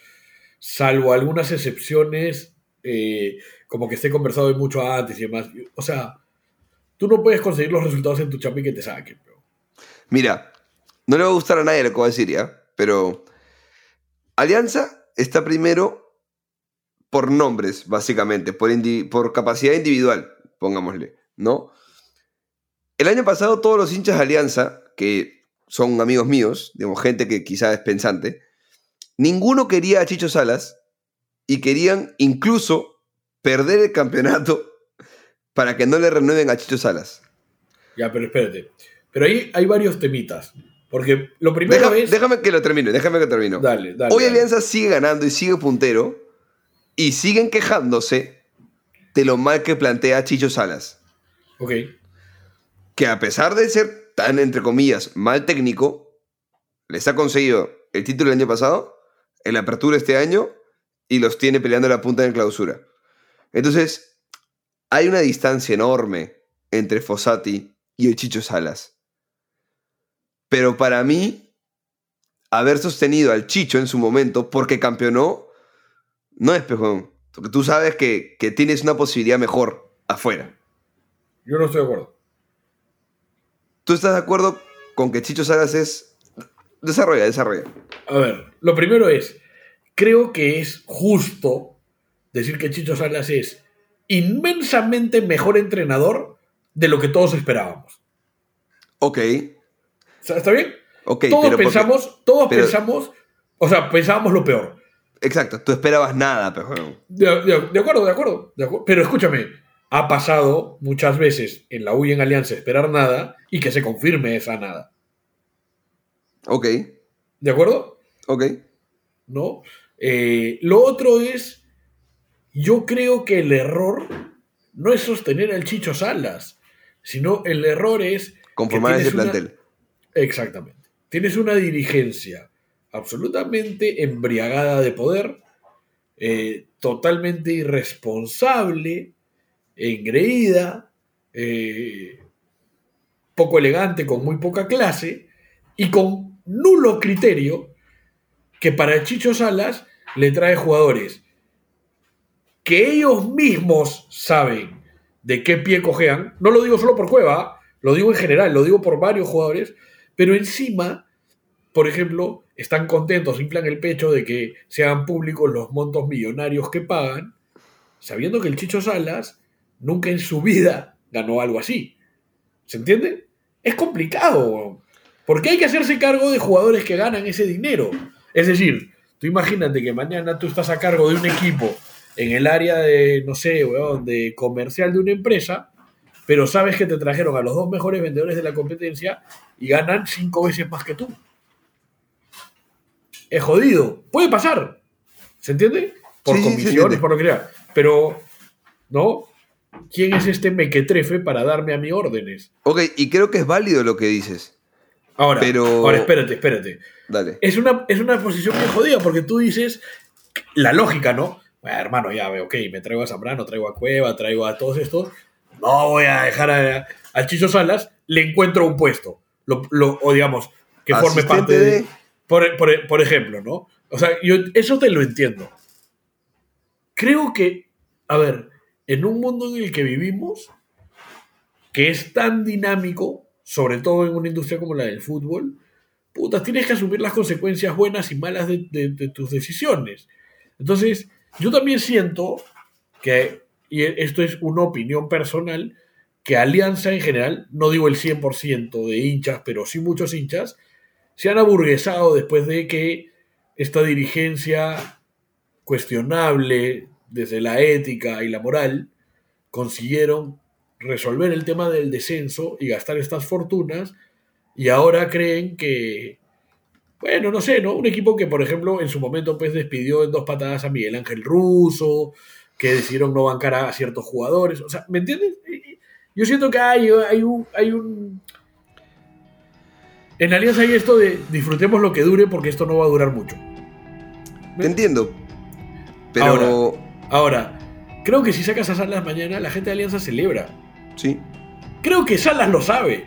salvo algunas excepciones, eh, como que esté conversado de mucho antes y demás. O sea, tú no puedes conseguir los resultados en tu chamba y que te saquen. bro. Mira, no le va a gustar a nadie lo que voy a decir, ¿ya? Pero Alianza está primero por nombres, básicamente, por, por capacidad individual, pongámosle, ¿no? el año pasado todos los hinchas de Alianza, que son amigos míos, digamos, gente que quizás es pensante, ninguno quería a Chicho Salas y querían incluso perder el campeonato para que no le renueven a Chicho Salas. Ya, pero espérate. Pero ahí hay varios temitas. Porque lo primero Deja- es. Déjame que lo termine, déjame que termino. Dale, dale. Hoy dale. Alianza sigue ganando y sigue puntero y siguen quejándose de lo mal que plantea Chicho Salas. Ok. Que a pesar de ser tan, entre comillas, mal técnico, les ha conseguido el título el año pasado, en la apertura este año y los tiene peleando la punta en clausura. Entonces, hay una distancia enorme entre Fossati y el Chicho Salas. Pero para mí, haber sostenido al Chicho en su momento porque campeonó, no es pejón. Porque tú sabes que, que tienes una posibilidad mejor afuera. Yo no estoy de acuerdo. ¿Tú estás de acuerdo con que Chicho Salas es... Desarrolla, desarrolla. A ver, lo primero es. Creo que es justo decir que Chicho Salas es inmensamente mejor entrenador de lo que todos esperábamos. Ok, ¿Está bien? ok. todos pero porque- pensamos, todos pero- pensamos, o sea, pensábamos lo peor. Exacto, tú esperabas nada, pejón. De, de- de acuerdo, de acuerdo, de acuerdo. Pero escúchame, ha pasado muchas veces en la U y en Alianza esperar nada y que se confirme esa nada. Ok, ¿De acuerdo? ok. ¿No? Eh, lo otro es, yo creo que el error no es sostener al Chicho Salas, sino el error es... Conformar ese una- plantel. Exactamente. Tienes una dirigencia absolutamente embriagada de poder, eh, totalmente irresponsable, engreída, eh, poco elegante, con muy poca clase y con nulo criterio que para Chicho Salas le trae jugadores que ellos mismos saben de qué pie cojean. No lo digo solo por Cueva, lo digo en general, lo digo por varios jugadores, pero encima, por ejemplo, están contentos, inflan el pecho de que se hagan públicos los montos millonarios que pagan, sabiendo que el Chicho Salas nunca en su vida ganó algo así. ¿Se entiende? Es complicado, porque hay que hacerse cargo de jugadores que ganan ese dinero. Es decir, tú imagínate que mañana tú estás a cargo de un equipo en el área de, no sé, de comercial de una empresa, pero sabes que te trajeron a los dos mejores vendedores de la competencia y ganan cinco veces más que tú. Es jodido. Puede pasar. ¿Se entiende? Por Sí, comisiones, por lo que sea. Pero, ¿no? ¿Quién es este mequetrefe para darme a mí órdenes? Ok, y creo que es válido lo que dices. Ahora, Pero- ahora espérate, espérate. Dale. Es una, es una posición bien jodida porque tú dices la lógica, ¿no? Bueno, hermano, ya veo, ok, me traigo a Zambrano, traigo a Cueva, traigo a todos estos. No voy a dejar a, al Chicho Salas, le encuentro un puesto. Lo, lo- o digamos, que forme parte de. de- Por, por- por ejemplo, ¿no? O sea, yo eso te lo entiendo. Creo que, a ver, en un mundo en el que vivimos, que es tan dinámico, sobre todo en una industria como la del fútbol, puta, tienes que asumir las consecuencias buenas y malas de, de- de tus decisiones. Entonces, yo también siento que, y esto es una opinión personal, que Alianza en general, no digo el 100% de hinchas, pero sí muchos hinchas, se han aburguesado después de que esta dirigencia cuestionable desde la ética y la moral consiguieron resolver el tema del descenso y gastar estas fortunas y ahora creen que bueno, no sé, ¿no? Un equipo que, por ejemplo, en su momento pues despidió en dos patadas a Miguel Ángel Russo, que decidieron no bancar a ciertos jugadores. O sea, ¿me entiendes? Yo siento que hay, hay un... Hay un en Alianza hay esto de disfrutemos lo que dure porque esto no va a durar mucho. Te entiendo. Pero. Ahora. Ahora, creo que si sacas a Salas mañana, la gente de Alianza celebra. Sí. Creo que Salas lo sabe.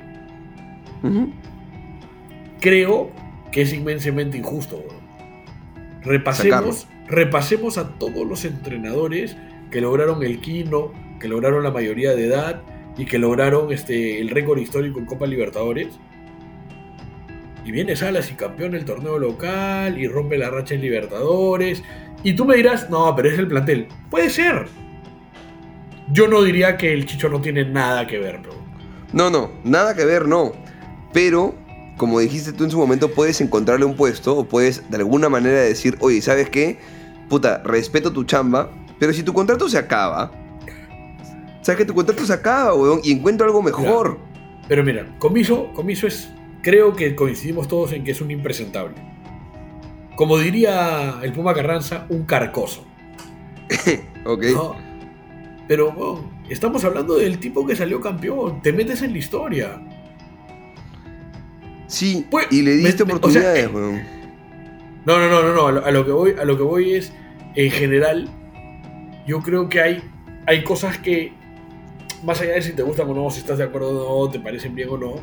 Creo que es inmensamente injusto. Repasemos, repasemos a todos los entrenadores que lograron el quino, que lograron la mayoría de edad y que lograron este, el récord histórico en Copa Libertadores. Y viene Salas y campeón el torneo local y rompe la racha en Libertadores. Y tú me dirás, no, pero es el plantel. Puede ser. Yo no diría que el Chicho no tiene nada que ver, pero. No, no, nada que ver, no. Pero, como dijiste tú en su momento, puedes encontrarle un puesto o puedes de alguna manera decir, oye, ¿sabes qué? Puta, respeto tu chamba, pero si tu contrato se acaba, sabes que tu contrato se acaba, weón, y encuentro algo mejor. Pero mira, Comiso, Comiso es, creo que coincidimos todos en que es un impresentable. Como diría el Puma Carranza, un carcoso. ok. ¿no? Pero estamos hablando del tipo que salió campeón, te metes en la historia. Sí, Pues, y le diste me- o oportunidades, sea, eh, weón. No, no, no, no, no. A lo, a lo que voy, a lo que voy es, en general, yo creo que hay, hay cosas que, más allá de si te gustan o no, si estás de acuerdo o no, te parecen bien o no,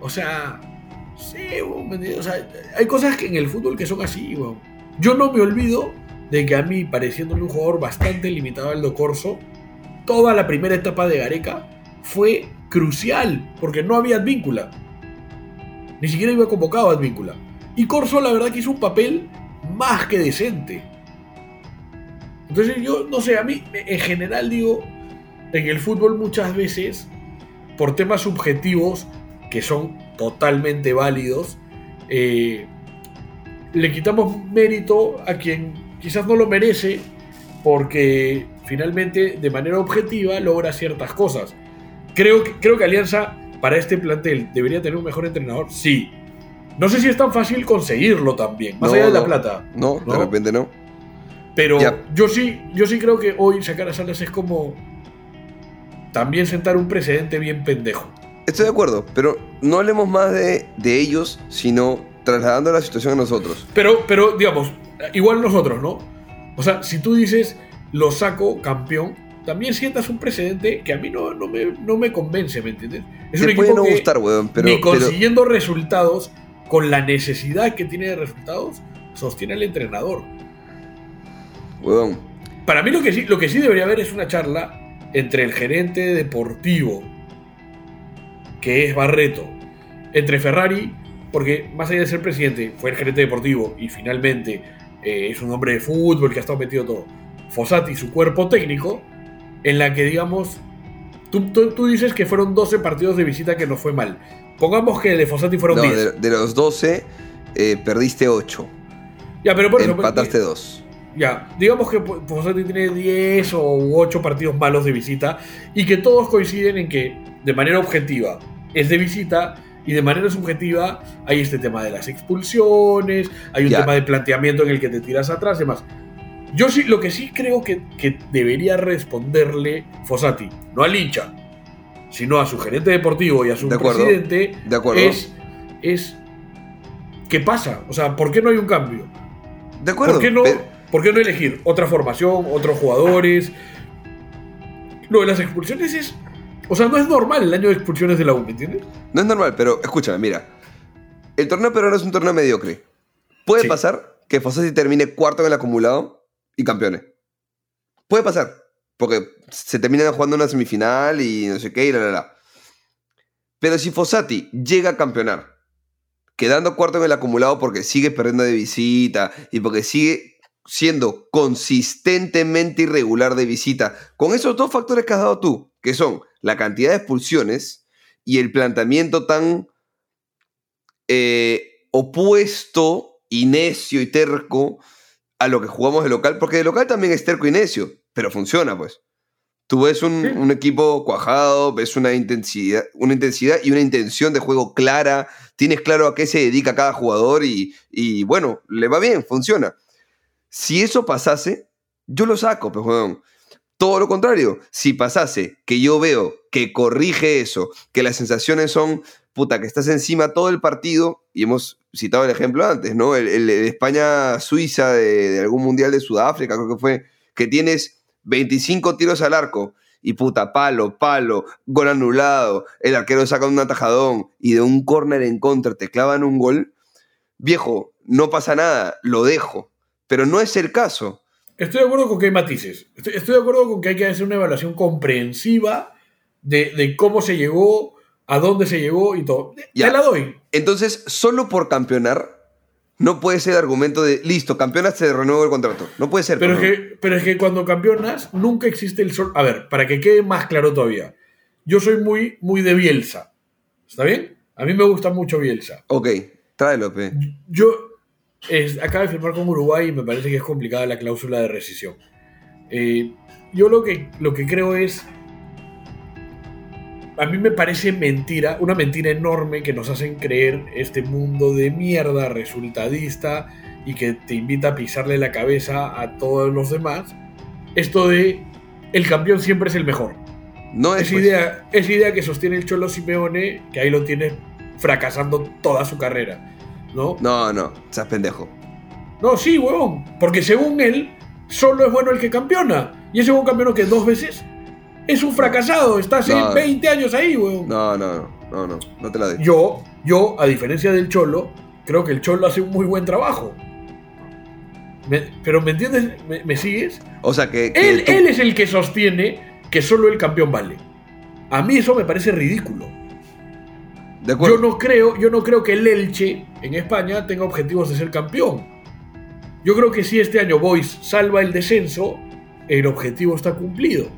o sea, sí, o sea, hay cosas que en el fútbol que son así. Yo no me olvido de que a mí, pareciéndome un jugador bastante limitado al Corso, toda la primera etapa de Gareca fue crucial, porque no había advíncula. Ni siquiera iba convocado a advíncula. Y Corso, la verdad, que hizo un papel más que decente. Entonces, yo no sé, a mí, en general, digo, en el fútbol muchas veces, por temas subjetivos que son totalmente válidos, eh, le quitamos mérito a quien quizás no lo merece porque finalmente de manera objetiva logra ciertas cosas. Creo que, creo que Alianza para este plantel debería tener un mejor entrenador, sí. No sé si es tan fácil conseguirlo también, más No, allá de la plata. No, ¿no? de repente no. Pero Ya. yo sí, yo sí creo que hoy sacar a Salas es como también sentar un precedente bien pendejo. Estoy de acuerdo, pero no hablemos más de, de ellos, sino trasladando la situación a nosotros. Pero, pero, digamos, igual nosotros, ¿no? O sea, si tú dices, lo saco campeón, también sientas un precedente que a mí no, no, me, no me convence, ¿me entiendes? Es un puede equipo no que gustar, weón, pero, ni pero consiguiendo resultados, con la necesidad que tiene de resultados, sostiene al entrenador. weón, Para mí lo que sí, lo que sí debería haber es una charla entre el gerente deportivo, que es Barreto, entre Ferrari, porque más allá de ser presidente, fue el gerente deportivo y finalmente eh, es un hombre de fútbol que ha estado metido todo. Fossati, su cuerpo técnico, en la que digamos, tú, tú- tú dices que fueron 12 partidos de visita que no fue mal. Pongamos que el de Fossati fueron no, 10. de, de los 12 eh, perdiste 8, ya, pero por eso, empataste 2. Ya, digamos que Fossati tiene 10 o 8 partidos malos de visita y que todos coinciden en que de manera objetiva es de visita y de manera subjetiva hay este tema de las expulsiones, hay un Ya. tema de planteamiento en el que te tiras atrás y demás. Yo sí, lo que sí creo que, que debería responderle Fossati, no al hincha, sino a su gerente deportivo y a su De acuerdo, presidente, de acuerdo. es, es ¿qué pasa? O sea, ¿por qué no hay un cambio? De acuerdo. ¿Por qué, no, pero- ¿Por qué no elegir otra formación, otros jugadores? Lo de las expulsiones es. O sea, no es normal el año de expulsiones de la U, ¿me entiendes? No es normal, pero escúchame, mira. El torneo peruano es un torneo mediocre. Puede Sí. pasar que Fossati termine cuarto en el acumulado y campeone. Puede pasar. Porque se terminan jugando una semifinal y no sé qué y la la la. Pero si Fossati llega a campeonar, quedando cuarto en el acumulado porque sigue perdiendo de visita y porque sigue siendo consistentemente irregular de visita, con esos dos factores que has dado tú, que son la cantidad de expulsiones y el planteamiento tan eh, opuesto y necio y terco a lo que jugamos de local, porque de local también es terco y necio, pero funciona pues. Tú ves un, Sí. un equipo cuajado, ves una intensidad, una intensidad y una intención de juego clara, tienes claro a qué se dedica cada jugador y, y, bueno, le va bien, funciona. Si eso pasase, yo lo saco, pues, weón. Todo lo contrario, si pasase que yo veo que corrige eso, que las sensaciones son, puta, que estás encima todo el partido, y hemos citado el ejemplo antes, ¿no? El, el España-Suiza de, de algún mundial de Sudáfrica, creo que fue, que tienes 25 tiros al arco y puta, palo, palo, gol anulado, el arquero saca un atajadón y de un córner en contra te clavan un gol, viejo, no pasa nada, lo dejo. Pero no es el caso. Estoy de acuerdo con que hay matices. Estoy, estoy de acuerdo con que hay que hacer una evaluación comprensiva de, de cómo se llegó, a dónde se llegó y todo. Ya. Te la doy. Entonces, solo por campeonar, no puede ser argumento de, listo, campeonas, te renuevo el contrato. No puede ser. Pero es, que, pero es que cuando campeonas, nunca existe el sol. A ver, para que quede más claro todavía. yo soy muy, muy de Bielsa. ¿Está bien? A mí me gusta mucho Bielsa. Ok, tráelo, pe. Yo es, acabo de firmar con Uruguay y me parece que es complicada la cláusula de rescisión. Eh, yo lo que, lo que creo es. A mí me parece mentira, una mentira enorme que nos hacen creer este mundo de mierda resultadista y que te invita a pisarle la cabeza a todos los demás. Esto de el campeón siempre es el mejor. No es, Es pues. idea, es idea que sostiene el Cholo Simeone, que ahí lo tiene fracasando toda su carrera. ¿No? No, no, seas pendejo. No, sí, huevón. Porque según él, solo es bueno el que campeona. Y ese huevón campeonó que dos veces es un fracasado. Está hace No. 20 años ahí, huevón. No, no, no, no, no, no te la doy. Yo, yo, a diferencia del Cholo, creo que el Cholo hace un muy buen trabajo. Me- pero ¿me entiendes? ¿Me, me sigues? O sea, que, que Él, tú- él es el que sostiene que solo el campeón vale. A mí eso me parece ridículo. De acuerdo. Yo no creo, yo no creo que el Elche en España tenga objetivos de ser campeón. Yo creo que si este año Boys salva el descenso, el objetivo está cumplido.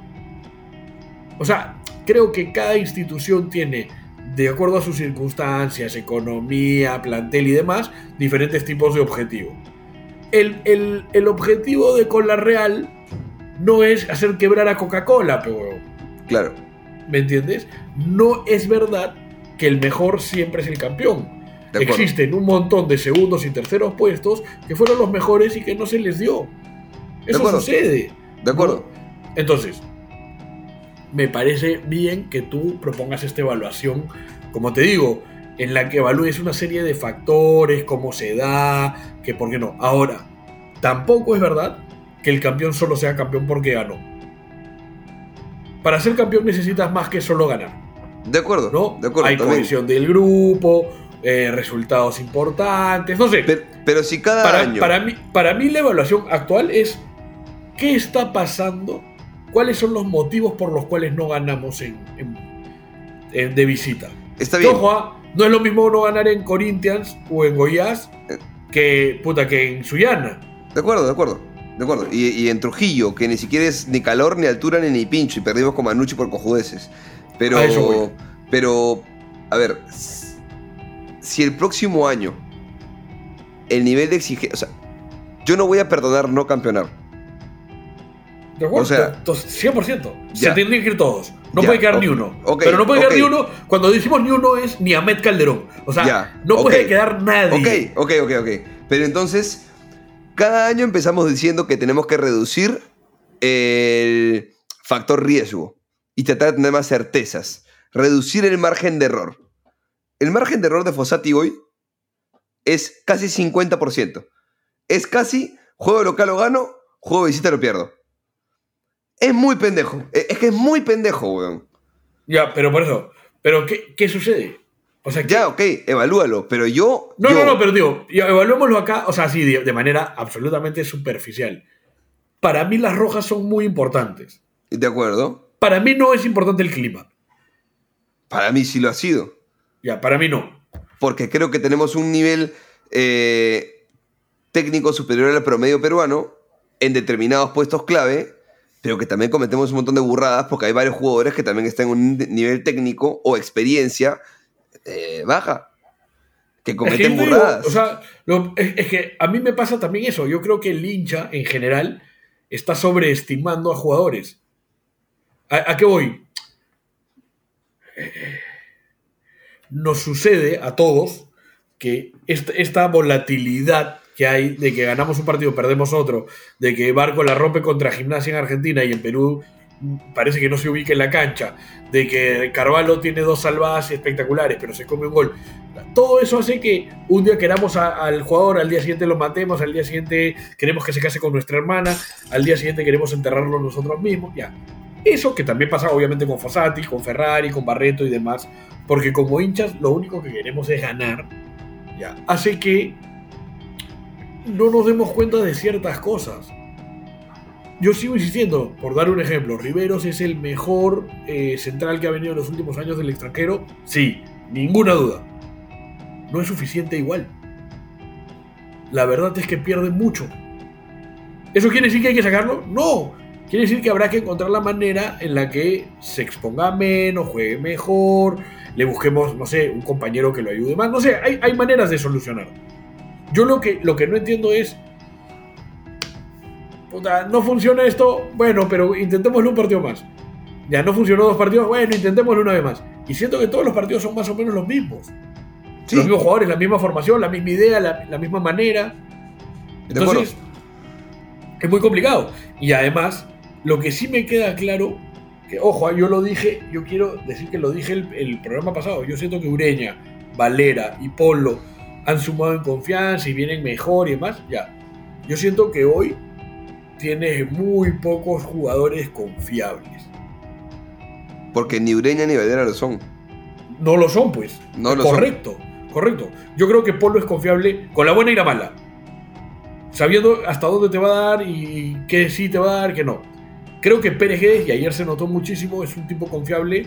O sea, creo que cada institución tiene, de acuerdo a sus circunstancias, economía, plantel y demás, diferentes tipos de objetivo. El, el- el objetivo de Cola Real no es hacer quebrar a Coca-Cola, pero Claro. ¿Me entiendes? No es verdad que el mejor siempre es el campeón. Existen un montón de segundos y terceros puestos que fueron los mejores y que no se les dio. Eso acuerdo. sucede. De acuerdo. ¿no? Entonces, me parece bien que tú propongas esta evaluación, como te digo, en la que evalúes una serie de factores, cómo se da, que por qué no. Ahora, tampoco es verdad que el campeón solo sea campeón porque ganó. Para ser campeón necesitas más que solo ganar. De acuerdo. ¿no? De acuerdo. Hay también. cohesión del grupo, eh, resultados importantes, no sé. Pero, pero si cada para, año. para mí, para mí la evaluación actual es qué está pasando, cuáles son los motivos por los cuales no ganamos en, en- en- de visita. Está bien. ojo, ah, no es lo mismo no ganar en Corinthians o en Goiás Eh. que, puta, que en Suyana. De acuerdo, de acuerdo. De acuerdo. Y, y en Trujillo, que ni siquiera es ni calor, ni altura, ni, ni pincho. Y perdimos con Manucci por cojudeces. Pero. A eso voy. Pero. A ver. Si el próximo año. El nivel de exigencia. O sea. Yo no voy a perdonar no campeonar. ¿De acuerdo? O sea- Entonces, 100%. Se tendrían que ir todos. No Ya, puede quedar ni uno. Pero no puede quedar ni uno. Cuando decimos ni uno es ni Ahmed Calderón. O sea, Ya, no puede quedar nadie. Ok, ok, ok, ok. Pero entonces, cada año empezamos diciendo que tenemos que reducir el factor riesgo y tratar de tener más certezas. Reducir el margen de error. El margen de error de Fossati hoy es casi 50%. Es casi juego local lo gano, juego de visita lo pierdo. Es muy pendejo. Es es que es muy pendejo, weón. Ya, pero por eso. Pero ¿qué, qué sucede? O sea, ¿qué- Ya, ok, evalúalo. Pero yo. No, yo- no, no, pero digo, evaluémoslo acá, o sea, así, de, de manera absolutamente superficial. Para mí las rojas son muy importantes. De acuerdo. Para mí no es importante el clima. Para mí sí lo ha sido. Ya, para mí no. porque creo que tenemos un nivel eh, técnico superior al promedio peruano en determinados puestos clave, pero que también cometemos un montón de burradas porque hay varios jugadores que también están en un nivel técnico o experiencia eh, baja, que Es que cometen digo, burradas. o sea, lo- es, es que a mí me pasa también eso. Yo creo que el hincha, en general, está sobreestimando a jugadores. ¿A, qué voy? Nos sucede a todos que esta, volatilidad que hay de que ganamos un partido, perdemos otro, de que Barco la rompe contra Gimnasia en Argentina y en Perú parece que no se ubica en la cancha, de que Carvalho tiene dos salvadas espectaculares, pero se come un gol. Todo eso hace que un día queramos al jugador, al día siguiente lo matemos, al día siguiente queremos que se case con nuestra hermana, al día siguiente queremos enterrarlo nosotros mismos, ya. Eso que también pasa obviamente con Fossati, con Ferrari, con Barreto y demás, porque como hinchas lo único que queremos es ganar, ya. Hace que no nos demos cuenta de ciertas cosas. Yo sigo insistiendo, por dar un ejemplo, Riveros es el mejor eh, central que ha venido en los últimos años del extranjero. Sí, ninguna duda. No es suficiente igual. La verdad es que pierde mucho. ¿Eso quiere decir que hay que sacarlo? No. Quiere decir que habrá que encontrar la manera en la que se exponga menos, juegue mejor, le busquemos, no sé, un compañero que lo ayude más. No sé, hay, hay maneras de solucionar. Yo lo que, lo que no entiendo es. Puta, no funciona esto, bueno, pero intentémoslo un partido más. Ya no funcionó dos partidos, bueno, intentémoslo una vez más. Y siento que todos los partidos son más o menos los mismos. Sí. Los mismos jugadores, la misma formación, la misma idea, la, la misma manera. Entonces, es muy complicado. Y además, lo que sí me queda claro, que ojo, ah, yo lo dije, yo quiero decir que lo dije el, el programa pasado, yo siento que Ureña, Valera y Polo han sumado en confianza y vienen mejor y demás, ya. Yo siento que hoy tienes muy pocos jugadores confiables. Porque ni Ureña ni Valera lo son. No lo son, pues. No lo son. correcto, correcto. Yo creo que Polo es confiable con la buena y la mala. Sabiendo hasta dónde te va a dar y qué sí te va a dar, qué no. Creo que Pérez Guedes, y ayer se notó muchísimo, es un tipo confiable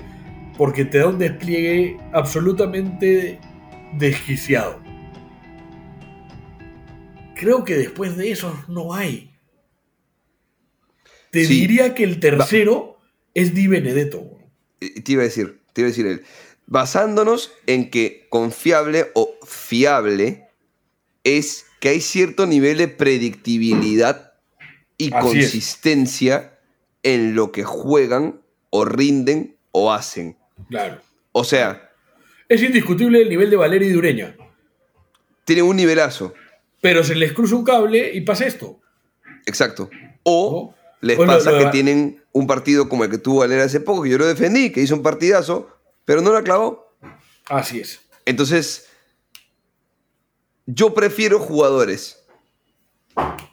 porque te da un despliegue absolutamente desquiciado. Creo que después de eso no hay. Te Sí. diría que el tercero es Di Benedetto. Eh, Te iba a decir, te iba a decir él. Basándonos en que confiable o fiable es que hay cierto nivel de predictibilidad y Así consistencia en lo que juegan o rinden o hacen. Claro. O sea, Es indiscutible el nivel de Valeria y de Ureña. tienen un nivelazo, Pero se les cruza un cable y pasa esto. exacto. O les O pasa lo que tienen un partido como el que tuvo Valera hace poco, que yo lo defendí, que hizo un partidazo, pero no la clavó. Así es. Entonces, yo prefiero jugadores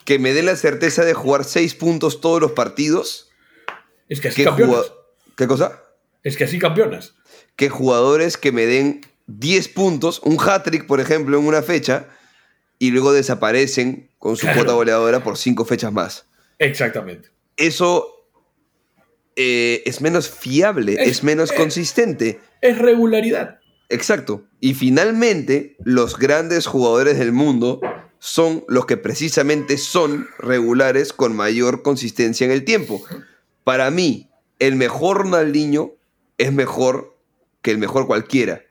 que me den la certeza de jugar seis puntos todos los partidos Es que así que campeonas. ¿Qué cosa? Es que así campeonas. Que jugadores que me den 10 puntos, un hat-trick, por ejemplo, en una fecha, y luego desaparecen con su Claro. cuota goleadora por cinco fechas más. Exactamente. Eso eh, es menos fiable, Es- es, menos eh. consistente. Es regularidad. Exacto. Y finalmente, los grandes jugadores del mundo son los que precisamente son regulares con mayor consistencia en el tiempo. Para mí, el mejor Ronaldinho es mejor que el mejor cualquiera.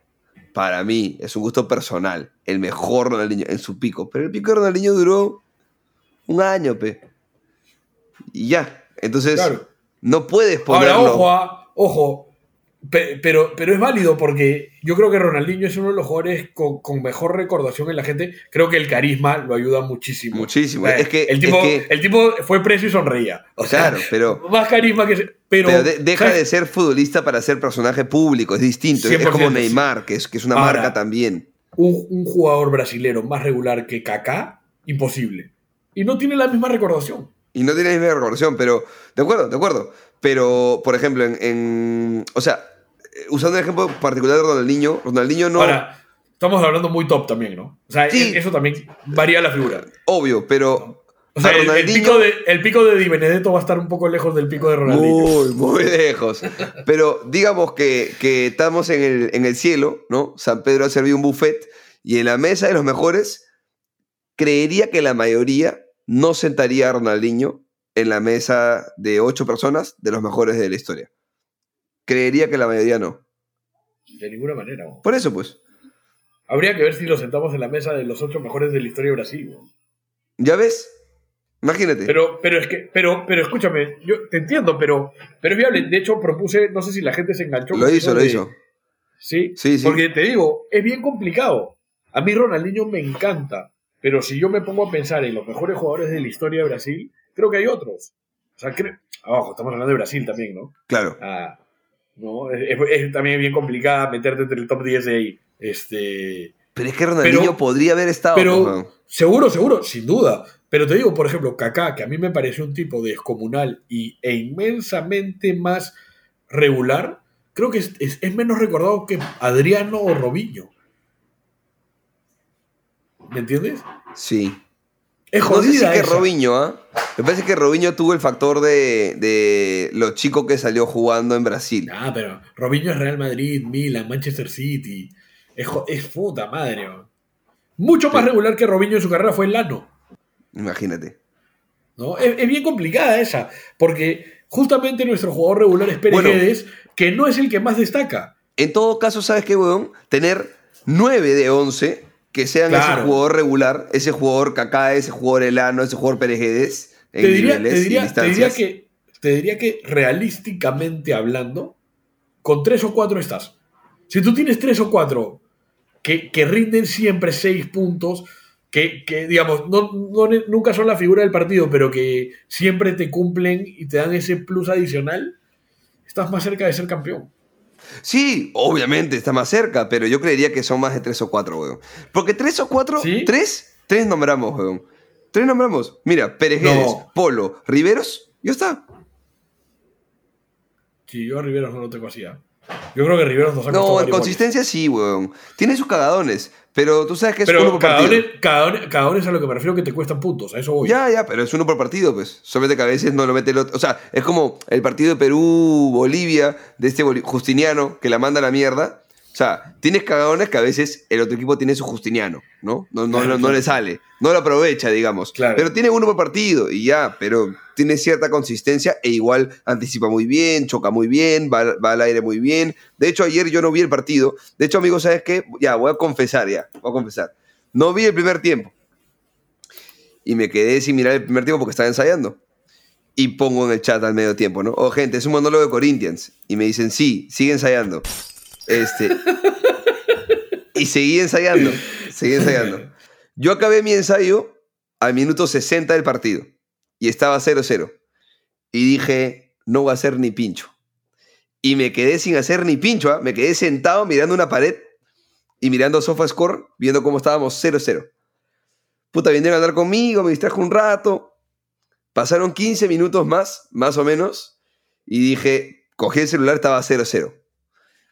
Para mí, es un gusto personal. El mejor Ronaldinho en su pico. Pero el pico de Ronaldinho duró un año, pe. Y ya. Entonces, Claro. no puedes Ahora, ponerlo. ojo, ah, ojo. Pe- Pero, pero es válido porque yo creo que Ronaldinho es uno de los jugadores con, con mejor recordación en la gente. Creo que el carisma lo ayuda muchísimo. Muchísimo. O sea, Es que- el, tipo, es que- el tipo fue preso y sonreía. O sea, Claro, pero- Más carisma que. Pero, Pero de- deja ¿sabes? de ser futbolista para ser personaje público, es distinto. Es 100%, como. Neymar, que es, que es una Ahora, marca también. un, un jugador brasilero más regular que Kaká, imposible. Y no tiene la misma recordación. Y no tiene la misma recordación, pero. De acuerdo, de acuerdo. Pero, por ejemplo, en. en- o sea, eh, usando el ejemplo particular de Ronaldinho, Ronaldinho no. Ahora, estamos hablando muy top también, ¿no? O sea, Sí. eso también varía la figura. Obvio, pero. O sea, el, pico de, el pico de Di Benedetto va a estar un poco lejos del pico de Ronaldinho. Muy, muy lejos. Pero digamos que, que estamos en el, en el cielo, ¿no? San Pedro ha servido un buffet y en la mesa de los mejores, creería que la mayoría no sentaría a Ronaldinho en la mesa de ocho personas de los mejores de la historia. Creería que la mayoría no. De ninguna manera. Por eso, pues. Habría que ver si lo sentamos en la mesa de los ocho mejores de la historia de Brasil. ¿Ya ves? Imagínate. Pero, pero es que, pero, pero escúchame, yo te entiendo, pero, pero es viable. De hecho, propuse, no sé si la gente se enganchó. lo hizo, eso lo de- hizo. ¿Sí? Sí, sí. Porque te digo, es bien complicado. A mí Ronaldinho me encanta, pero si yo me pongo a pensar en los mejores jugadores de la historia de Brasil, creo que hay otros. O sea, creo... Abajo, estamos hablando de Brasil también, ¿no? Claro. Ah, no, es, es- es también bien complicada meterte entre el top 10 de ahí. Este, Pero es que Ronaldinho Pero- podría haber estado. pero ¿no? seguro, seguro, sin duda. Pero te digo, por ejemplo, Kaká, que a mí me pareció un tipo descomunal y, e inmensamente más regular, creo que es, es- es menos recordado que Adriano o Robinho. ¿Me entiendes? Sí. Es No sé si jodida que. Robinho, ¿ah? Me parece que Robinho tuvo el factor de, de lo chico que salió jugando en Brasil. Ah, pero Robinho es Real Madrid, Milan, Manchester City. Es, es puta madre. Mucho más Sí. regular que Robinho en su carrera fue el Lano. Imagínate. ¿no? Es, es bien complicada esa, porque justamente nuestro jugador regular es Pérez Bueno. Guedes, que no es el que más destaca. En todo caso, ¿sabes qué, weón? Tener 9 de 11 que sean ese jugador regular, ese jugador Kaká, ese jugador Elano, ese jugador Perejedes en Te diría, niveles te, y diría, te, diría distancias. que, te diría que realísticamente hablando, con tres o cuatro estás. Si tú tienes tres o cuatro que, que rinden siempre seis puntos, que, que, digamos, no, no nunca son la figura del partido, pero que siempre te cumplen y te dan ese plus adicional, estás más cerca de ser campeón. Sí, obviamente está más cerca, pero yo creería que son más de 3 o 4, weón. Porque 3 o 4, ¿Sí? 3, 3 nombramos, weón. 3 nombramos. Mira, Perejedes, No. Polo, Riveros, ya está. Si yo a Riveros no lo tengo así. ¿ah? Yo creo que Riveros nos ha No, en goles. consistencia sí, weón. Tiene sus cagadones, pero tú sabes que es uno Pero por partido. cagadones, cagadones, cagadones a lo que me refiero que te cuestan puntos, a eso voy. Ya, ya, pero es uno por partido, pues. Solamente que a veces no lo mete el otro. O sea, es como el partido de Perú-Bolivia, de este Justiniano, que la manda a la mierda. O sea, tienes cagadones que a veces el otro equipo tiene su Justiniano, ¿no? No, no, Claro, no, no claro. le sale. No lo aprovecha, digamos. Claro. Pero tiene uno por partido y ya, pero tiene cierta consistencia e igual anticipa muy bien, choca muy bien, va, va al aire muy bien. De hecho, ayer yo no vi el partido. De hecho, amigos, ¿sabes qué? Ya, voy a confesar ya. Voy a confesar. No vi el primer tiempo y me quedé sin mirar el primer tiempo porque estaba ensayando. Y pongo en el chat al medio tiempo, ¿no? Oh, gente, es un monólogo de Corinthians. Y me dicen, sí, sigue ensayando. Este. y seguí ensayando. Seguí ensayando. Yo acabé mi ensayo al minuto 60 del partido. Y estaba 0-0. Y dije, no voy a hacer ni pincho. Y me quedé sin hacer ni pincho, ¿ah? Me quedé sentado mirando una pared y mirando SofaScore, viendo cómo estábamos 0-0. Puta, vinieron a hablar conmigo, me distrajo un rato. Pasaron 15 minutos más, más o menos, y dije, cogí el celular, estaba 0-0.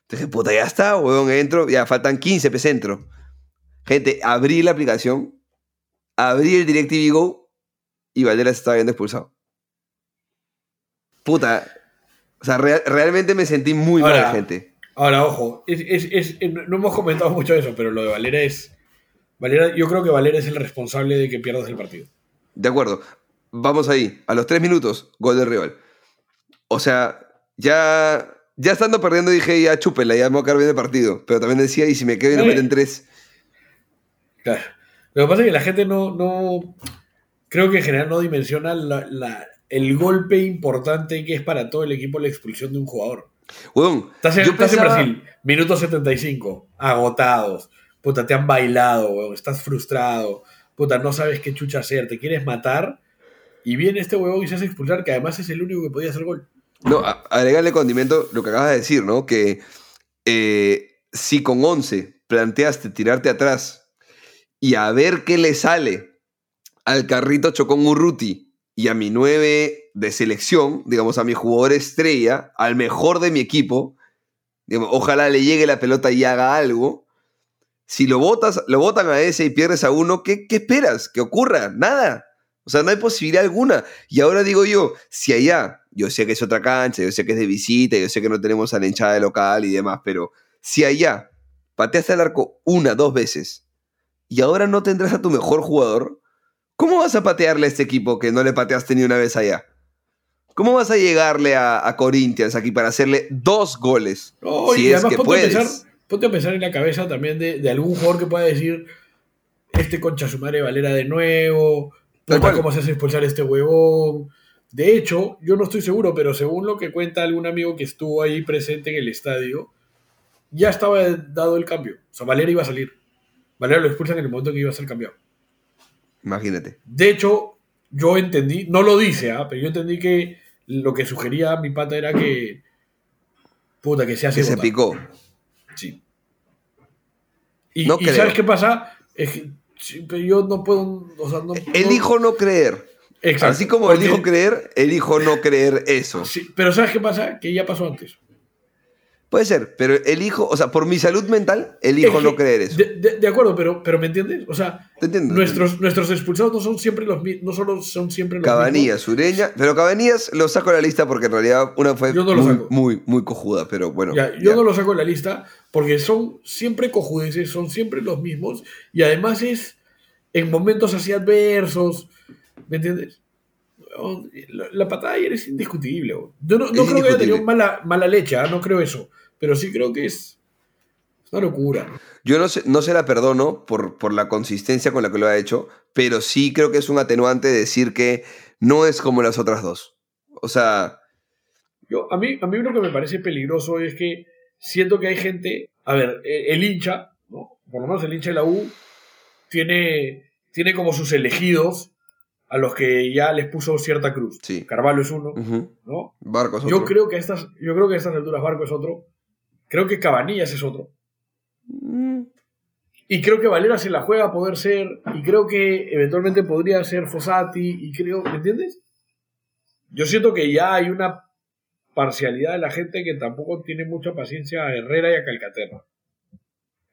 Dije, puta, ya está, weón, entro, ya faltan 15, pues entro. Gente, abrí la aplicación, abrí el DirecTV Go, y Valderas estaba viendo expulsado. Puta, o sea, real- realmente me sentí muy Ahora, mal, gente. Ahora, ojo, es, es- es- eh, no hemos comentado mucho de eso, pero lo de Valera es. Valera, yo creo que Valera es el responsable de que pierdas el partido. De acuerdo. Vamos ahí. A los tres minutos, gol del rival. O sea, ya, ya estando perdiendo dije, ya chúpela, ya me voy a quedar bien el partido. Pero también decía, y si me quedo y no meten tres. Claro. Lo que pasa es que la gente no. no creo que en general no dimensiona la- la- el golpe importante que es para todo el equipo la expulsión de un jugador. Weón, Estás en, yo estás en Brasil, minuto 75, agotados. Puta, te han bailado, weón, estás frustrado. Puta, no sabes qué chucha hacer, te quieres matar. Y viene este huevón y se hace expulsar, que además es el único que podía hacer gol. No, agregarle condimento lo que acabas de decir, ¿no? Que eh, si con 11 planteaste tirarte atrás y a ver qué le sale al carrito Chocón Urruti y a mi 9 de selección, digamos, a mi jugador estrella, al mejor de mi equipo, digamos, ojalá le llegue la pelota y haga algo. Si lo botas, lo botan a ese y pierdes a uno, ¿qué, qué esperas? ¿Que ocurra? Nada. O sea, no hay posibilidad alguna. Y ahora digo yo, si allá, yo sé que es otra cancha, yo sé que es de visita, yo sé que no tenemos a la hinchada de local y demás, pero si allá pateaste al arco una, dos veces y ahora no tendrás a tu mejor jugador, ¿cómo vas a patearle a este equipo que no le pateaste ni una vez allá? ¿Cómo vas a llegarle a, a Corinthians aquí para hacerle dos goles? Si y es además que ponte, puedes. A pensar, ponte a pensar en la cabeza también de, de algún jugador que pueda decir, este concha su madre Valera de nuevo, puta, cómo se hace expulsar este huevón. De hecho, yo no estoy seguro, pero según lo que cuenta algún amigo que estuvo ahí presente en el estadio, ya estaba dado el cambio. O sea, Valera iba a salir. Valera lo expulsan en el momento que iba a ser cambiado. Imagínate. De hecho, yo entendí, no lo dice, ¿ah? pero yo entendí que lo que sugería mi pata era que. Puta, que se hace Que se picó. Sí. Y, No y. ¿sabes qué pasa? Es que sí, pero yo no puedo. O sea, no, Elijo no creer. Exacto, Así como elijo creer, elijo no creer eso. Sí, pero ¿sabes qué pasa? Que ya pasó antes. Puede ser, pero elijo, o sea, por mi salud mental, elijo Es no que- creer eso. De, de- de acuerdo, pero, pero ¿me entiendes? O sea, ¿Te nuestros, nuestros expulsados no son siempre los mismos. No solo son siempre los Cabanillas, Ureña, pero Cabanillas lo saco de la lista porque en realidad una fue no muy, muy, muy cojuda, pero bueno. Ya, yo ya. no lo saco de la lista porque son siempre cojudeces, son siempre los mismos y además es en momentos así adversos, ¿me entiendes? La, patada de ayer es indiscutible. Yo no, creo que haya tenido mala, mala leche, ¿ah? no creo eso. Pero sí creo que es, es una locura. Yo no se, no se la perdono por, por la consistencia con la que lo ha hecho, pero sí creo que es un atenuante decir que no es como las otras dos. O sea, Yo, a, mí, a mí lo que me parece peligroso es que siento que hay gente, a ver, eh, el hincha, ¿no? por lo menos el hincha de la U, tiene, tiene como sus elegidos a los que ya les puso cierta cruz. Sí. Carvalho es uno, ¿no? Barcos. Yo otro. creo, que a estas, yo creo que a estas alturas Barco es otro. Creo que Cabanillas es otro. Mm, Y creo que Valera se la juega a poder ser. Y creo que eventualmente podría ser Fossati. Y creo. ¿Me entiendes? Yo siento que ya hay una parcialidad de la gente que tampoco tiene mucha paciencia a Herrera y a Calcaterra.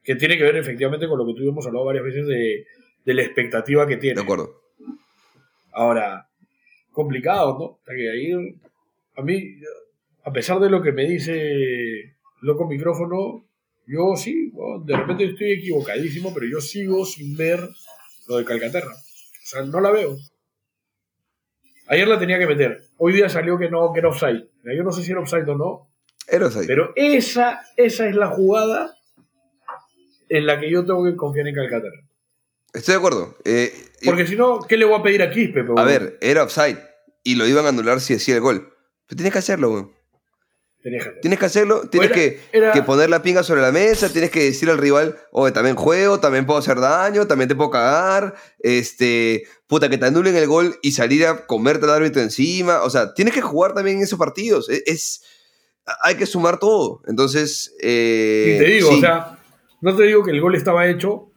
Que tiene que ver efectivamente con lo que tú hemos hablado varias veces de, de la expectativa que tiene. De acuerdo. Ahora, complicado, ¿no? Sea, que ahí, a mí, a pesar de lo que me dice Loco Micrófono, yo sí, bueno, de repente estoy equivocadísimo, pero yo sigo sin ver lo de Calcaterra. O sea, no la veo. Ayer la tenía que meter. Hoy día salió que no, que era offside. Yo no sé si era offside o no, Eros ahí. pero esa, esa es la jugada en la que yo tengo que confiar en Calcaterra. Estoy de acuerdo. Eh, Porque si no, ¿qué le voy a pedir a Quispe? pe, a ver, era offside y lo iban a anular si hacía el gol. Pero tienes que hacerlo, hacer. Tienes que hacerlo, tienes Era- que, era- que poner la pinga sobre la mesa, tienes que decir al rival, oye, también juego, también puedo hacer daño, también te puedo cagar, este, puta, que te anulen el gol y salir a comerte al árbitro encima. O sea, tienes que jugar también en esos partidos. Es, es- hay que sumar todo. Entonces, eh, Y te digo, sí, o sea, no te digo que el gol estaba hecho,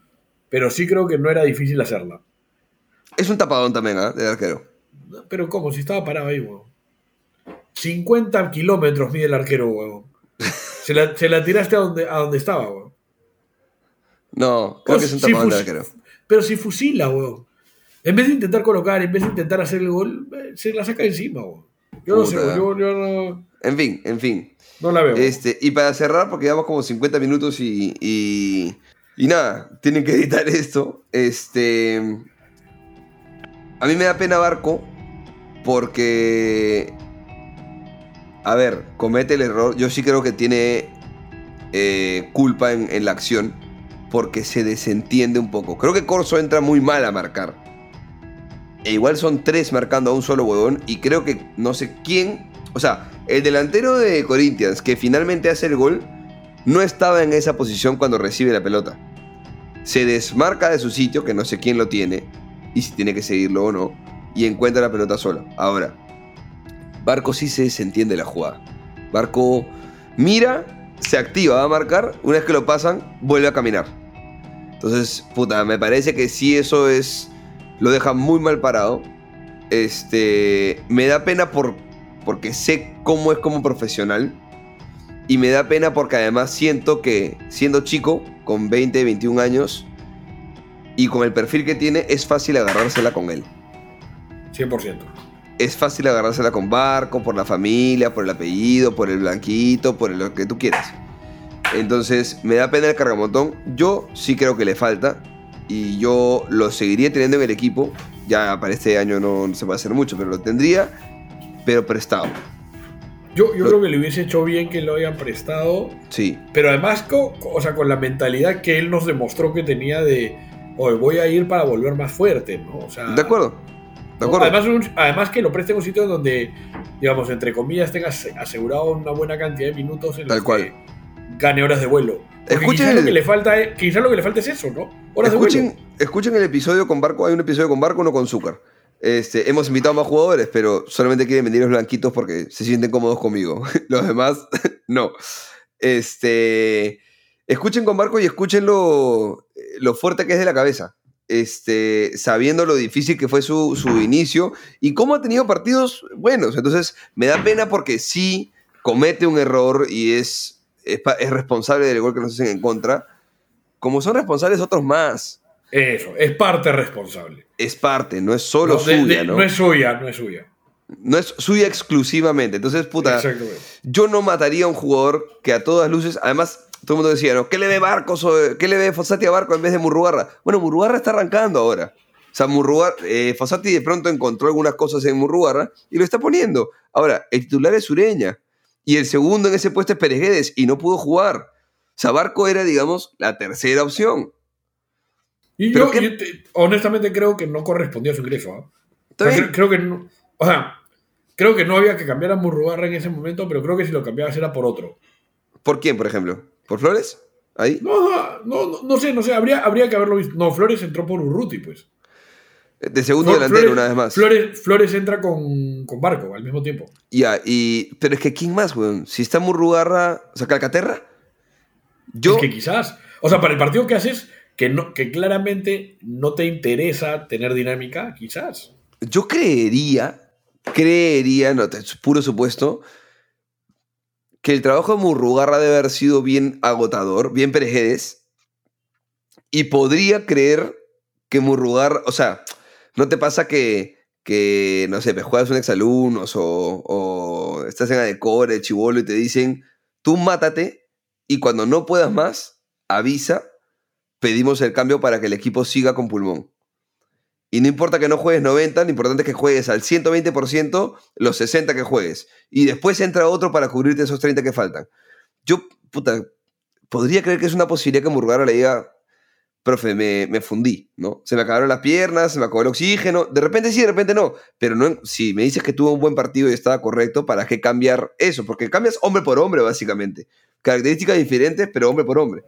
pero sí creo que no era difícil hacerla. es un tapadón también, ¿ah? Del arquero. Pero ¿cómo? Si estaba parado ahí, weón. 50 kilómetros mide el arquero, weón. Se la, se la tiraste a donde, a donde estaba, weón. No, creo O que es un tapadón fus- arquero. Pero si fusila, weón. En vez de intentar colocar, en vez de intentar hacer el gol, eh, se la saca encima, weón. Yo no sé, yo, yo no, En fin, en fin. no la veo. Este, y para cerrar, porque llevamos como 50 minutos y, y, y nada, tienen que editar esto. Este, a mí me da pena Barco porque, a ver, comete el error. Yo sí creo que tiene eh, culpa en, en la acción porque se desentiende un poco. Creo que Corso entra muy mal a marcar. E igual son tres marcando a un solo huevón y creo que no sé quién o sea, el delantero de Corinthians que finalmente hace el gol no estaba en esa posición cuando recibe la pelota. Se desmarca de su sitio, que no sé quién lo tiene, y si tiene que seguirlo o no, y encuentra la pelota solo. Ahora, Barco sí se desentiende la jugada. Barco mira, se activa, va a marcar, una vez que lo pasan, vuelve a caminar. Entonces, puta, me parece que sí eso es... Lo deja muy mal parado. Este... Me da pena por porque sé cómo es como profesional. Y me da pena porque además siento que siendo chico, con 20, 21 años, y con el perfil que tiene, es fácil agarrársela con él. 100%. Es fácil agarrársela con Barco, por la familia, por el apellido, por el blanquito, por lo que tú quieras. Entonces, me da pena el cargamontón. Yo sí creo que le falta. Y yo lo seguiría teniendo en el equipo. Ya para este año no, no se puede hacer mucho, pero lo tendría, pero prestado. Yo, yo creo que le hubiese hecho bien que lo hayan prestado Sí, Pero además, co- co- o sea, con la mentalidad que él nos demostró que tenía de, oye, voy a ir para volver más fuerte, ¿no? O sea, de acuerdo. De acuerdo. Además, un- además que lo preste en un sitio donde, digamos, entre comillas, tengas asegurado una buena cantidad de minutos en Tal los cual. que gane horas de vuelo. Escuchen lo que le falta es, quizás lo que le falta es eso, ¿no? Horas de vuelo. Escuchen, escuchen el episodio con Barco. Hay un episodio con Barco, uno con Zúcar. Este, hemos invitado a más jugadores, pero solamente quieren venir los blanquitos porque se sienten cómodos conmigo. Los demás, no. Este, escuchen con Barco y escuchen lo, fuerte que es de la cabeza. Este, sabiendo lo difícil que fue su, inicio y cómo ha tenido partidos buenos. Entonces, me da pena porque sí comete un error y es responsable del gol que nos hacen en contra. Como son responsables otros más. Eso, es parte responsable. Es parte, no es solo No, suya, de- ¿no? no es suya, no es suya. No es suya exclusivamente. Entonces, puta, yo no mataría a un jugador que a todas luces, además, todo el mundo decía, ¿no? ¿Qué le ve Barcos o qué le ve Fossati a Barco en vez de Murrugarra? Bueno, Murrugarra está arrancando ahora. O sea, Murrugarra, eh, Fossati de pronto encontró algunas cosas en Murrugarra y lo está poniendo. Ahora, el titular es Ureña. Y el segundo en ese puesto es Pereguedes y no pudo jugar. O sea, Barco era, digamos, la tercera opción. Y yo, yo te- honestamente creo que no correspondía a su ingreso. Está O sea, creo, creo que no, o sea, creo que no había que cambiar a Murrugarra en ese momento, pero creo que si lo cambiabas era por otro. ¿Por quién, por ejemplo? ¿Por Flores? Ahí. No, no, no, no, sé, no sé, habría, habría que haberlo visto. No, Flores entró por Urruti, pues. De segundo Flor- delantero, Flores, una vez más. Flores, Flores entra con, con Barco al mismo tiempo. Ya, y. Pero es que ¿quién más, weón? Si está Murrugarra. O sea, Calcaterra. Yo. Es que quizás, o sea, para el partido que haces, que, no, que claramente no te interesa tener dinámica, quizás. Yo creería, creería, no, puro supuesto, que el trabajo de Murrugarra debe haber sido bien agotador, bien perejedes, y podría creer que Murrugarra, o sea, ¿no te pasa que, que no sé, pues juegas un exalumnos o, o estás en Adecore, chivolo, y te dicen, tú mátate, y cuando no puedas más, avisa, pedimos el cambio para que el equipo siga con pulmón. Y no importa que no juegues 90, lo importante es que juegues al 120% los 60 que juegues. Y después entra otro para cubrirte esos 30 que faltan. Yo, puta, podría creer que es una posibilidad que Murgara le diga, profe, me, fundí, ¿no? Se me acabaron las piernas, se me acabó el oxígeno. De repente sí, de repente no. Pero no, si me dices que tuvo un buen partido y estaba correcto, ¿para qué cambiar eso? Porque cambias hombre por hombre, básicamente. Características diferentes, pero hombre por hombre.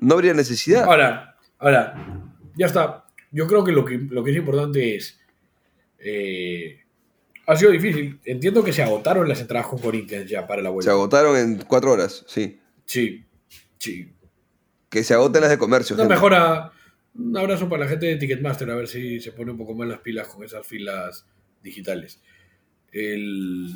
No habría necesidad. Ahora, ahora, ya está. Yo creo que lo que, lo que es importante es. eh, ha sido difícil. Entiendo que se agotaron las entradas con Corinthians ya para la Se vuelta. agotaron en cuatro horas, sí. Sí, sí. Que se agoten las de comercio. Gente. mejora. Un abrazo para la gente de Ticketmaster, a ver si se pone un poco más las pilas con esas filas digitales. El-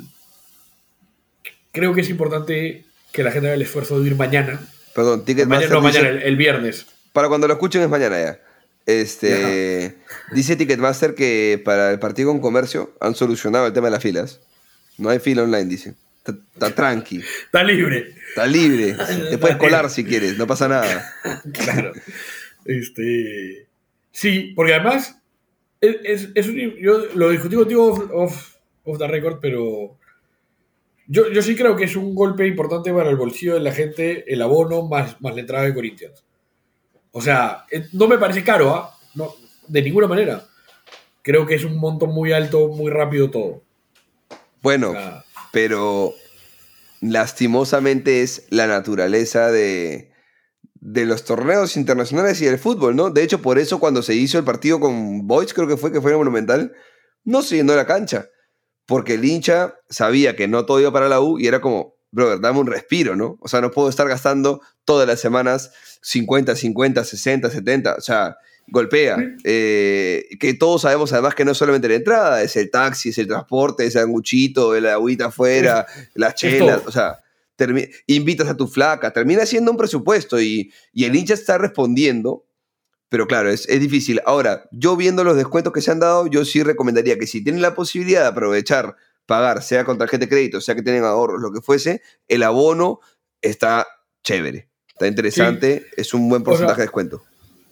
Creo que es importante que la gente haga el esfuerzo de ir mañana. Perdón, Mañana, Ticketmaster no, dice- mañana, el, el viernes. Para cuando lo escuchen es mañana ya. Este, dice Ticketmaster que para el partido con comercio han solucionado el tema de las filas. No hay fila online, dice. Está, está tranqui, Está libre. está libre. Te puedes colar si quieres, no pasa nada. Claro. Este. Sí, porque además. Es, es- es un- yo lo discutí contigo off, off- off the record, pero. Yo, yo sí creo que es un golpe importante para el bolsillo de la gente el abono más, más la entrada de Corinthians. O sea, eh, no me parece caro, ¿ah? No, de ninguna manera. Creo que es un monto muy alto, muy rápido todo. Bueno, O sea, pero lastimosamente es la naturaleza de, de los torneos internacionales y del fútbol, ¿no? De hecho, por eso cuando se hizo el partido con Boys, creo que fue que fue en el Monumental, no se llenó la cancha. Porque el hincha sabía que no todo iba para la U y era como, brother, dame un respiro, ¿no? O sea, no puedo estar gastando todas las semanas 50, 50, 60, 70. O sea, golpea. Eh, que todos sabemos además que no es solamente la entrada, es el taxi, es el transporte, es el anguchito, el agüita afuera, las chelas. O sea, invitas a tu flaca, termina siendo un presupuesto y, y el hincha está respondiendo. Pero claro, es, es difícil. Ahora, yo viendo los descuentos que se han dado, yo sí recomendaría que si tienen la posibilidad de aprovechar, pagar, sea con tarjeta de crédito, sea que tienen ahorros, lo que fuese, el abono está chévere. Está interesante, es un buen sea, porcentaje de descuento.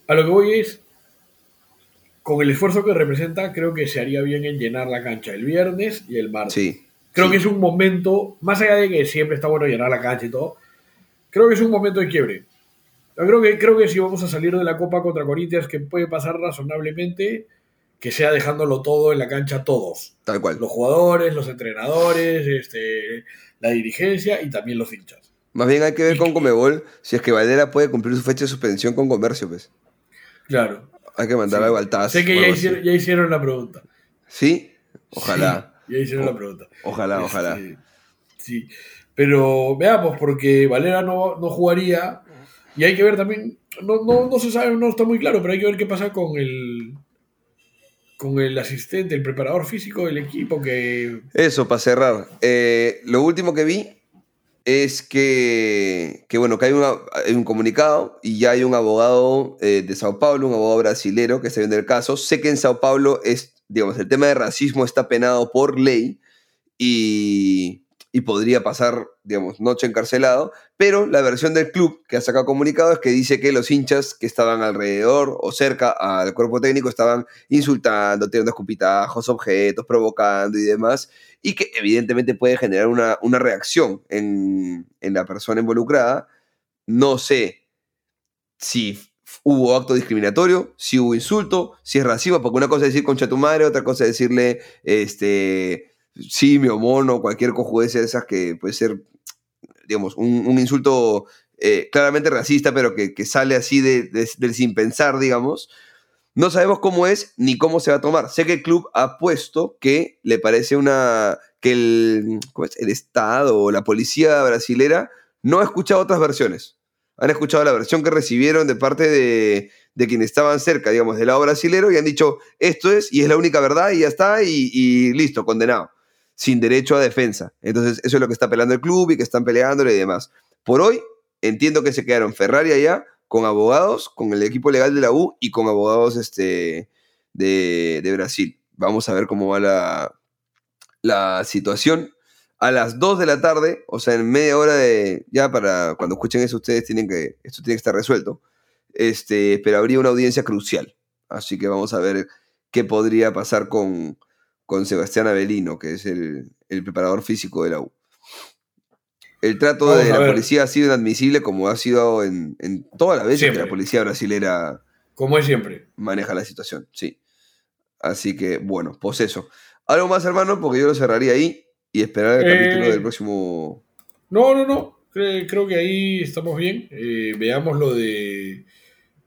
A lo que voy es, con el esfuerzo que representa, creo que se haría bien en llenar la cancha el viernes y el martes. Sí. Creo sí. que es un momento, más allá de que siempre está bueno llenar la cancha y todo, creo que es un momento de quiebre. Yo creo que, creo que si vamos a salir de la Copa contra Corinthians, que puede pasar razonablemente, que sea dejándolo todo en la cancha todos. Tal cual. Los jugadores, los entrenadores, este, la dirigencia y también los hinchas. Más bien hay que ver con Comebol si es que Valera puede cumplir su fecha de suspensión con comercio, pues. Claro. Hay que mandar Sí. algo al TAS. Sé que ya hicieron, ya hicieron la pregunta. ¿Sí? Ojalá. Sí, ya hicieron la pregunta. Ojalá, Este, ojalá. Sí, pero veamos, porque Valera no, no jugaría y hay que ver también, no, no, no se sabe, no está muy claro, pero hay que ver qué pasa con el con el asistente, el preparador físico del equipo que... Eso, para cerrar. Eh, lo último que vi es que, que, bueno, que hay, una- hay un comunicado y ya hay un abogado eh, de Sao Paulo, un abogado brasilero que está viendo el caso. Sé que en Sao Paulo es, digamos, el tema de racismo está penado por ley y, y podría pasar, digamos, noche encarcelado, pero la versión del club que ha sacado comunicado es que dice que los hinchas que estaban alrededor o cerca al cuerpo técnico estaban insultando, tirando escupitajos, objetos, provocando y demás, y que evidentemente puede generar una, una reacción en, en la persona involucrada. No sé si hubo acto discriminatorio, si hubo insulto, si es racismo, porque una cosa es decir concha tu madre, otra cosa es decirle, este simio, mono, cualquier cojudez de esas que puede ser, digamos, un, insulto eh, claramente racista, pero que, sale así de, del sin pensar, digamos. No sabemos cómo es ni cómo se va a tomar. Sé que el club ha puesto que le parece una. que el, el Estado o la policía brasilera no ha escuchado otras versiones. Han escuchado la versión que recibieron de parte de, de quienes estaban cerca, digamos, del lado brasilero y han dicho esto es y es la única verdad y ya está y listo, condenado sin derecho a defensa. Entonces, eso es lo que está peleando el club y que están peleándole y demás. Por hoy, entiendo que se quedaron Ferrari allá con abogados, con el equipo legal de la U y con abogados este, de, Brasil. Vamos a ver cómo va la, la situación. A las 2 de la tarde, o sea, en media hora de. Ya para cuando escuchen eso, ustedes tienen que. Esto tiene que estar resuelto. Este, pero habría una audiencia crucial. Así que vamos a ver qué podría pasar con, con Sebastián Avelino, que es el, preparador físico de la U. El trato de la policía ha sido inadmisible como ha sido en, todas las veces que la policía brasilera... Como es siempre. Maneja la situación, sí. Así que, bueno, pues eso. ¿Algo más, hermano? Porque yo lo cerraría ahí y esperar el capítulo del eh, próximo... No, no, no. Creo, que ahí estamos bien. Eh, veamos lo de...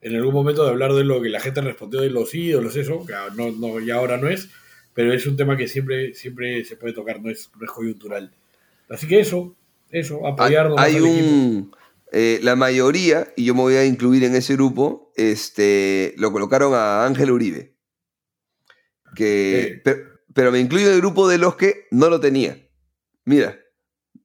En algún momento de hablar de lo que la gente respondió de los ídolos, eso, que no, no, ya ahora no es pero es un tema que siempre, siempre se puede tocar, no es, coyuntural. Así que eso, eso, apoyarnos. Hay, un. Eh, la mayoría, y yo me voy a incluir en ese grupo, este, lo colocaron a Ángel Uribe. Que, pero, me incluyo en el grupo de los que no lo tenía. Mira.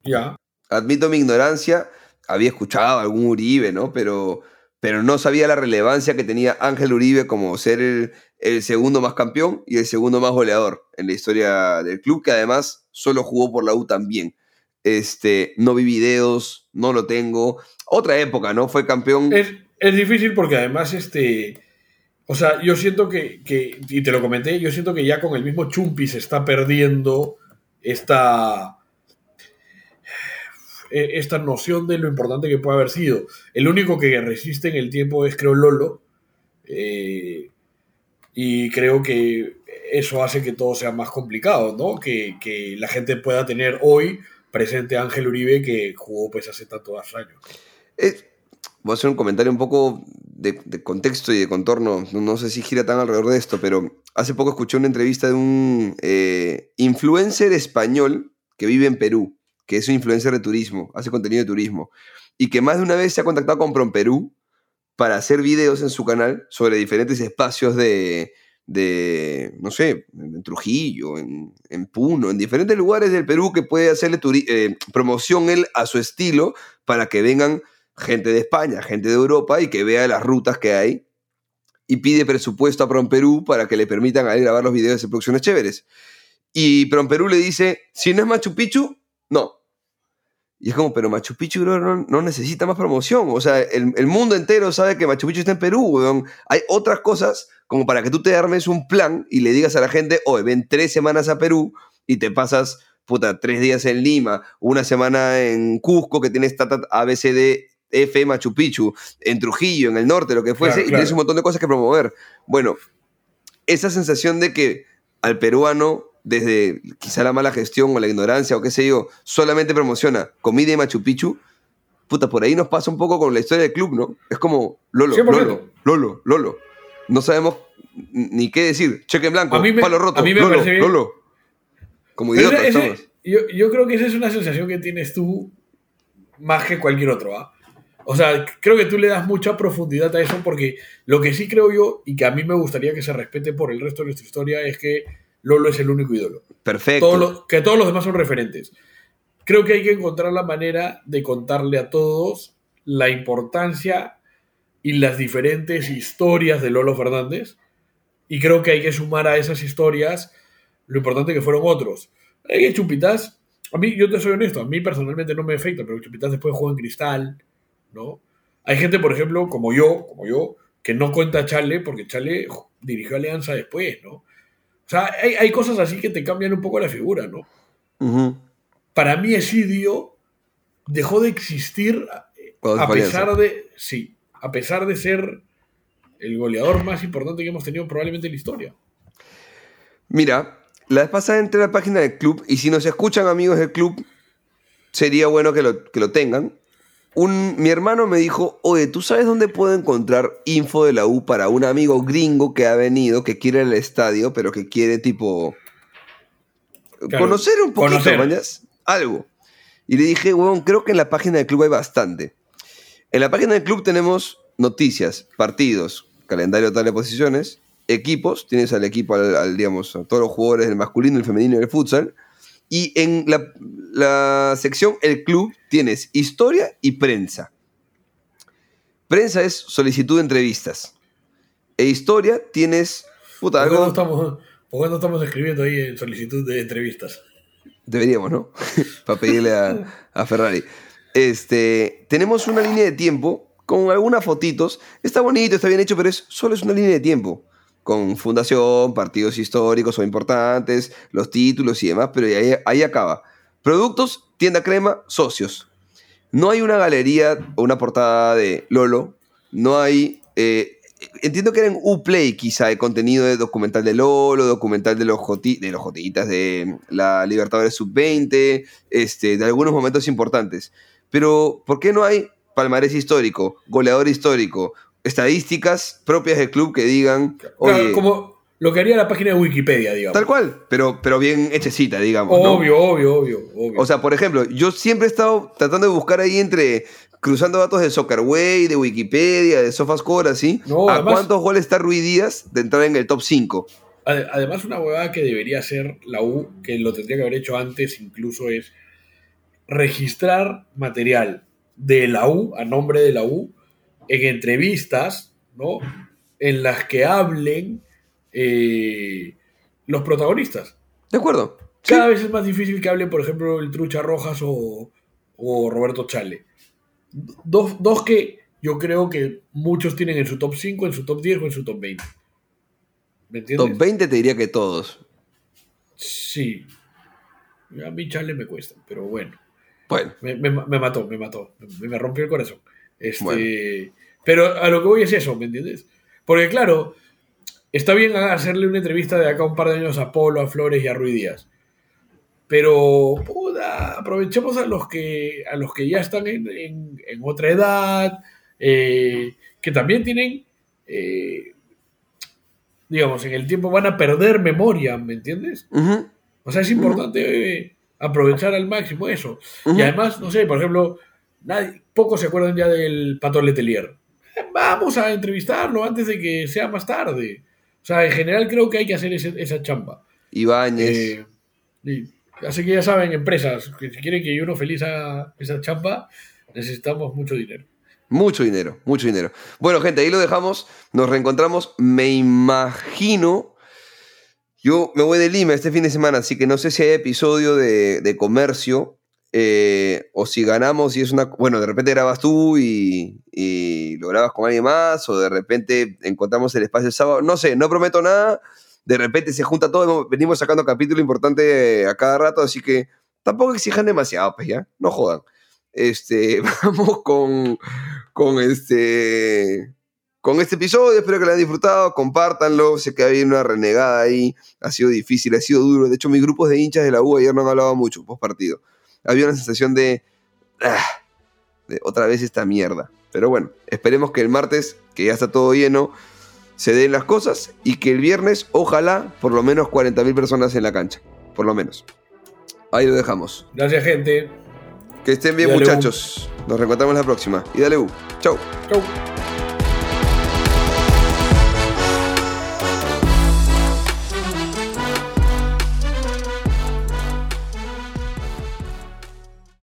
Ya. Admito mi ignorancia, había escuchado algún Uribe, ¿no? Pero, pero no sabía la relevancia que tenía Ángel Uribe como ser el, segundo más campeón y el segundo más goleador en la historia del club, que además solo jugó por la U también. Este, no vi videos, no lo tengo. Otra época, ¿no? Fue campeón. Es, difícil porque además, este. O sea, yo siento que, y te lo comenté, yo siento que ya con el mismo Chumpi se está perdiendo esta, esta noción de lo importante que puede haber sido. El único que resiste en el tiempo es, creo, Lolo. Eh, y creo que eso hace que todo sea más complicado, ¿no? Que, la gente pueda tener hoy presente a Ángel Uribe que jugó pues hace tantos años. voy a hacer un comentario un poco de, contexto y de contorno, no, sé si gira tan alrededor de esto, pero hace poco escuché una entrevista de un eh, influencer español que vive en Perú, que es un influencer de turismo, hace contenido de turismo, y que más de una vez se ha contactado con Perú para hacer videos en su canal sobre diferentes espacios de, de no sé, en Trujillo, en, en, Puno, en diferentes lugares del Perú que puede hacerle eh, promoción él a su estilo para que vengan gente de España, gente de Europa y que vea las rutas que hay. Y pide presupuesto a Prom Perú para que le permitan a él grabar los videos de producciones chéveres. Y Prom Perú le dice, si no es Machu Picchu, no, y es como, pero Machu Picchu no, necesita más promoción. O sea, el, mundo entero sabe que Machu Picchu está en Perú, weón. Hay otras cosas como para que tú te armes un plan y le digas a la gente, oye, ven tres semanas a Perú y te pasas, puta, tres días en Lima, una semana en Cusco que tienes tata, ABCD, F, Machu Picchu, en Trujillo, en el norte, lo que fuese, y tienes un montón de cosas que promover. Bueno, esa sensación de que al peruano desde quizá la mala gestión o la ignorancia o qué sé yo, solamente promociona comida y Machu Picchu, puta, por ahí nos pasa un poco con la historia del club, ¿no? Es como Lolo, Lolo, Lolo, Lolo. No sabemos ni qué decir. Cheque en blanco, palo roto, a mí me Lolo, Lolo. Como idiota, yo, yo, creo que esa es una sensación que tienes tú más que cualquier otro, ¿ah? O sea, creo que tú le das mucha profundidad a eso porque lo que sí creo yo y que a mí me gustaría que se respete por el resto de nuestra historia es que Lolo es el único ídolo. Perfecto. que todos los demás son referentes. Creo que hay que encontrar la manera de contarle a todos la importancia y las diferentes historias de Lolo Fernández. Y creo que hay que sumar a esas historias lo importante que fueron otros. Hay Chupitas, a mí, yo te soy honesto, a mí personalmente no me afecta, pero Chupitas después juega en cristal, ¿no? Hay gente, por ejemplo, como yo, como yo, que no cuenta Chale, porque Chale dirigió Alianza después, ¿no? O sea, hay, hay cosas así que te cambian un poco la figura, ¿no? Para mí Esidio dejó de existir a pesar de, sí, a pesar de ser el goleador más importante que hemos tenido probablemente en la historia. Mira, la vez pasada entré a la página del club y si nos escuchan amigos del club, sería bueno que lo, que lo tengan. Un, mi hermano me dijo, oye, ¿tú sabes dónde puedo encontrar info de la U para un amigo gringo que ha venido, que quiere al estadio, pero que quiere tipo... Claro, conocer un poquito, conocer. mañas, Algo. Y le dije, weón, creo que en la página del club hay bastante. En la página del club tenemos noticias, partidos, calendario tal de posiciones, equipos, tienes al equipo, al, al, digamos, a todos los jugadores del masculino, el femenino y el futsal. Y en la, la sección El Club tienes historia y prensa. Prensa es solicitud de entrevistas. E historia tienes... Puta, ¿Por qué, no algo... estamos, por qué no estamos escribiendo ahí en solicitud de entrevistas? Deberíamos, ¿no? Para pedirle a, a Ferrari. Este, tenemos una línea de tiempo con algunas fotitos. Está bonito, está bien hecho, pero es, solo es una línea de tiempo. Con fundación, partidos históricos o importantes, los títulos y demás, pero ahí, ahí acaba. Productos, tienda crema, socios. No hay una galería o una portada de Lolo. No hay. eh, entiendo que era en Uplay, quizá, el contenido de documental de Lolo, documental de los, joti- de los Jotitas de la Libertadores Sub-20, este, de algunos momentos importantes. Pero, ¿por qué no hay palmarés histórico, goleador histórico, estadísticas propias del club que digan, oye, Claro, como lo que haría la página de Wikipedia, digamos. tal cual, pero, pero bien hechecita, digamos. ¿no? Obvio, obvio, obvio, obvio. O sea, por ejemplo, yo siempre he estado tratando de buscar ahí entre cruzando datos de Soccerway, de Wikipedia, de SofaScore, así. No, ¿A además- cuántos goles está Rui Díaz de entrar en el top 5? Ade- Además, una huevada que debería hacer la U, que lo tendría que haber hecho antes incluso, es registrar material de la U, a nombre de la U, en entrevistas, ¿no? En las que hablen eh, los protagonistas. ¿De acuerdo? Sí. Cada vez es más difícil que hablen, por ejemplo, el Trucha Rojas o, o Roberto Chale. Dos, dos que yo creo que muchos tienen en su top 5, en su top 10 o en su top 20. ¿Me entiendes? Top 20 te diría que todos. Sí. A mí Chale me cuesta, pero bueno. Bueno, Me, me- me mató, me mató. Me, me rompió el corazón. Este, Bueno. Pero a lo que voy es eso, ¿me entiendes? Porque claro, está bien hacerle una entrevista de acá un par de años a Polo, a Flores y a Rui Díaz. Pero puta, aprovechemos a los que, a los que ya están en, en- en otra edad, eh, que también tienen, eh, digamos, en el tiempo van a perder memoria, ¿me entiendes? O sea, es importante eh, aprovechar al máximo eso. Y además, no sé, por ejemplo, nadie, pocos se acuerdan ya del Pato Letelier. Vamos a entrevistarlo antes de que sea más tarde. O sea, en general creo que hay que hacer ese- esa chamba. Ibáñez. Eh, así que ya saben, empresas, que si quieren que uno feliz esa chamba, necesitamos mucho dinero. Mucho dinero, mucho dinero. Bueno, gente, ahí lo dejamos. Nos reencontramos, me imagino. Yo me voy de Lima este fin de semana, así que no sé si hay episodio de, de comercio. Eh, o si ganamos y es una... Bueno, de repente grabas tú y, lo grabas con alguien más, o de repente encontramos el espacio el sábado. No sé, no prometo nada. De repente se junta todo, venimos sacando capítulo importante a cada rato, así que tampoco exijan demasiado, pues ya, no jodan. Este, vamos con, con este con este episodio. Espero que lo hayan disfrutado. Compártanlo. Sé que había una renegada ahí. Ha sido difícil, ha sido duro. De hecho, mis grupos de hinchas de la U ayer no han hablado mucho post partido. Había una sensación de, ah, de otra vez esta mierda. Pero bueno, esperemos que el martes, que ya está todo lleno, se den las cosas y que el viernes, ojalá, por lo menos 40.000 personas en la cancha. Por lo menos. Ahí lo dejamos. Gracias, gente. Que estén bien, Dale, U. muchachos. Nos reencontramos la próxima. Y dale, U. Chau. Chau.